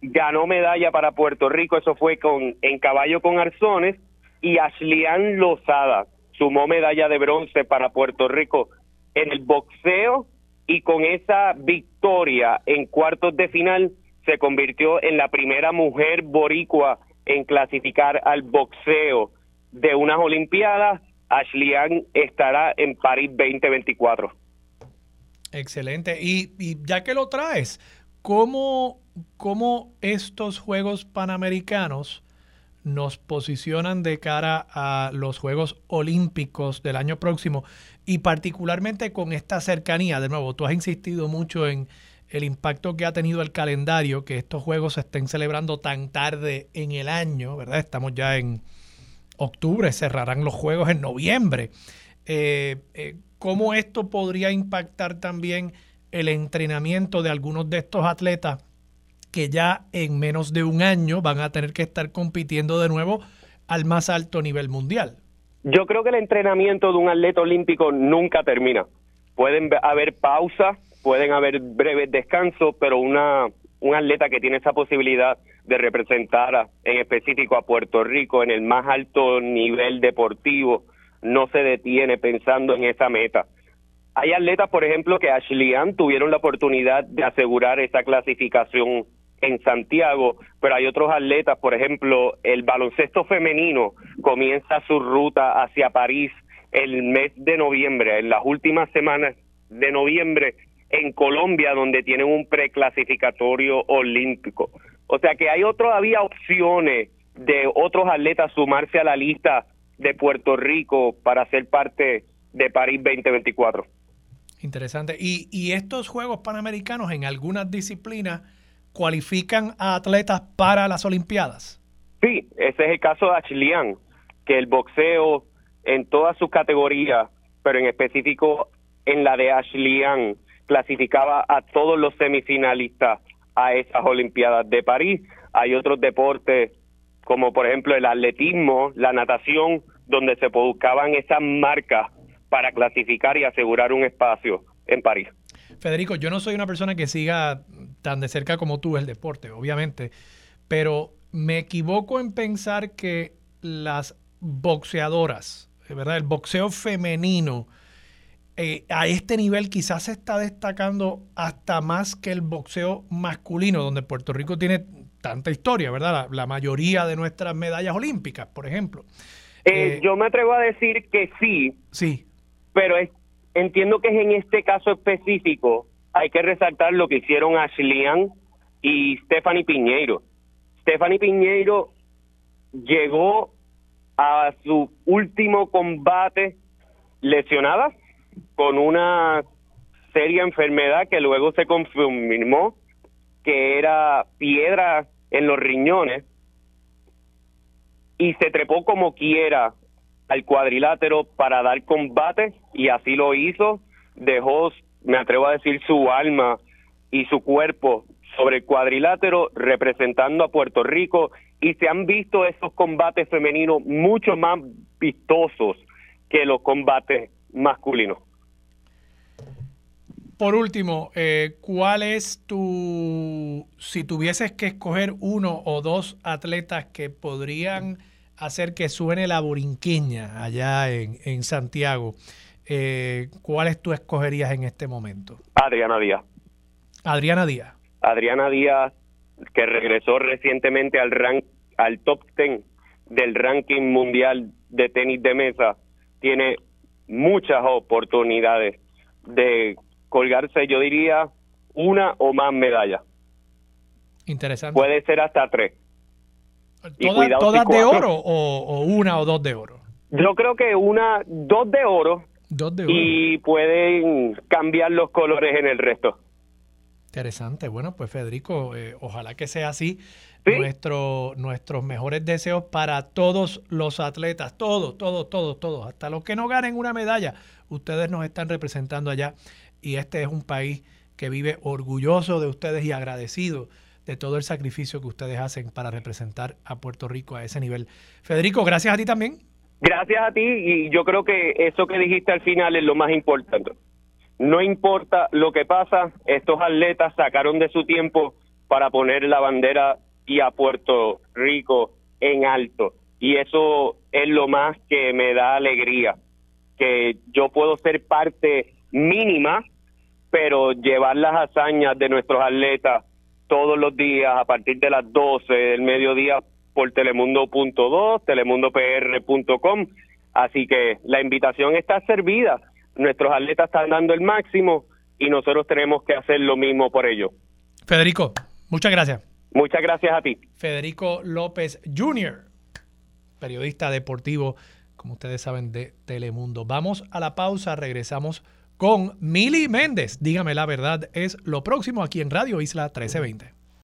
ganó medalla para Puerto Rico, eso fue con en caballo con arzones, y Ashlian Lozada sumó medalla de bronce para Puerto Rico en el boxeo. Y con esa victoria en cuartos de final se convirtió en la primera mujer boricua en clasificar al boxeo de unas Olimpiadas. Ashlian estará en París 2024. Excelente. Y, y ya que lo traes, ¿cómo cómo estos Juegos Panamericanos nos posicionan de cara a los Juegos Olímpicos del año próximo y particularmente con esta cercanía. De nuevo, tú has insistido mucho en el impacto que ha tenido el calendario, que estos Juegos se estén celebrando tan tarde en el año, ¿verdad? Estamos ya en octubre, cerrarán los Juegos en noviembre. Eh, eh, ¿Cómo esto podría impactar también el entrenamiento de algunos de estos atletas que ya en menos de un año van a tener que estar compitiendo de nuevo al más alto nivel mundial. Yo creo que el entrenamiento de un atleta olímpico nunca termina. Pueden haber pausas, pueden haber breves descansos, pero una un atleta que tiene esa posibilidad de representar en específico a Puerto Rico en el más alto nivel deportivo no se detiene pensando en esa meta. Hay atletas, por ejemplo, que Ashleyan tuvieron la oportunidad de asegurar esa clasificación en Santiago, pero hay otros atletas, por ejemplo, el baloncesto femenino comienza su ruta hacia París el mes de noviembre, en las últimas semanas de noviembre en Colombia, donde tienen un preclasificatorio olímpico. O sea que hay todavía opciones de otros atletas sumarse a la lista de Puerto Rico para ser parte de París 2024. Interesante. Y, y estos Juegos Panamericanos en algunas disciplinas cualifican a atletas para las Olimpiadas? Sí, ese es el caso de Achilian, que el boxeo en todas sus categorías, pero en específico en la de Ashlian, clasificaba a todos los semifinalistas a esas Olimpiadas de París. Hay otros deportes como por ejemplo el atletismo, la natación, donde se buscaban esas marcas para clasificar y asegurar un espacio en París. Federico, yo no soy una persona que siga tan de cerca como tú el deporte, obviamente, pero me equivoco en pensar que las boxeadoras, ¿verdad? El boxeo femenino eh, a este nivel quizás se está destacando hasta más que el boxeo masculino, donde Puerto Rico tiene tanta historia, ¿verdad? La, mayoría de nuestras medallas olímpicas, por ejemplo. Eh, eh, yo me atrevo a decir que sí. Sí. Pero entiendo que es en este caso específico hay que resaltar lo que hicieron Ashleyan y Stephanie Piñeiro. Stephanie Piñeiro llegó a su último combate lesionada con una seria enfermedad que luego se confirmó que era piedra en los riñones y se trepó como quiera al cuadrilátero para dar combate y así lo hizo, dejó, me atrevo a decir, su alma y su cuerpo sobre el cuadrilátero representando a Puerto Rico y se han visto esos combates femeninos mucho más vistosos que los combates masculinos. Por último, eh, ¿cuál es tu, si tuvieses que escoger uno o dos atletas que podrían hacer que suene la borinqueña allá en, Santiago, eh, ¿cuáles tú escogerías en este momento? Adriana Díaz. Adriana Díaz. Adriana Díaz, que regresó recientemente al, rank, al top 10 del ranking mundial de tenis de mesa, tiene muchas oportunidades de colgarse, yo diría, una o más medallas. Interesante. Puede ser hasta tres. ¿Todas, de oro o, una o dos de oro? Yo creo que una, dos de oro. Dos de oro. Y pueden cambiar los colores en el resto. Interesante. Bueno, pues Federico, eh, ojalá que sea así. Nuestro, nuestros mejores deseos para todos los atletas, todos, todos, todos, todos, hasta los que no ganen una medalla. Ustedes nos están representando allá y este es un país que vive orgulloso de ustedes y agradecido de todo el sacrificio que ustedes hacen para representar a Puerto Rico a ese nivel. Federico, gracias a ti también. Gracias a ti y yo creo que eso que dijiste al final es lo más importante. No importa lo que pasa, estos atletas sacaron de su tiempo para poner la bandera y a Puerto Rico en alto. Y eso es lo más que me da alegría, que yo puedo ser parte mínima pero llevar las hazañas de nuestros atletas todos los días a partir de las 12 del mediodía por telemundo.2, telemundopr.com. Así que la invitación está servida. Nuestros atletas están dando el máximo y nosotros tenemos que hacer lo mismo por ellos. Federico, muchas gracias. Muchas gracias a ti. Federico López Jr., periodista deportivo, como ustedes saben, de Telemundo. Vamos a la pausa, regresamos con Mili Méndez. Dígame la verdad, es lo próximo aquí en Radio Isla 1320.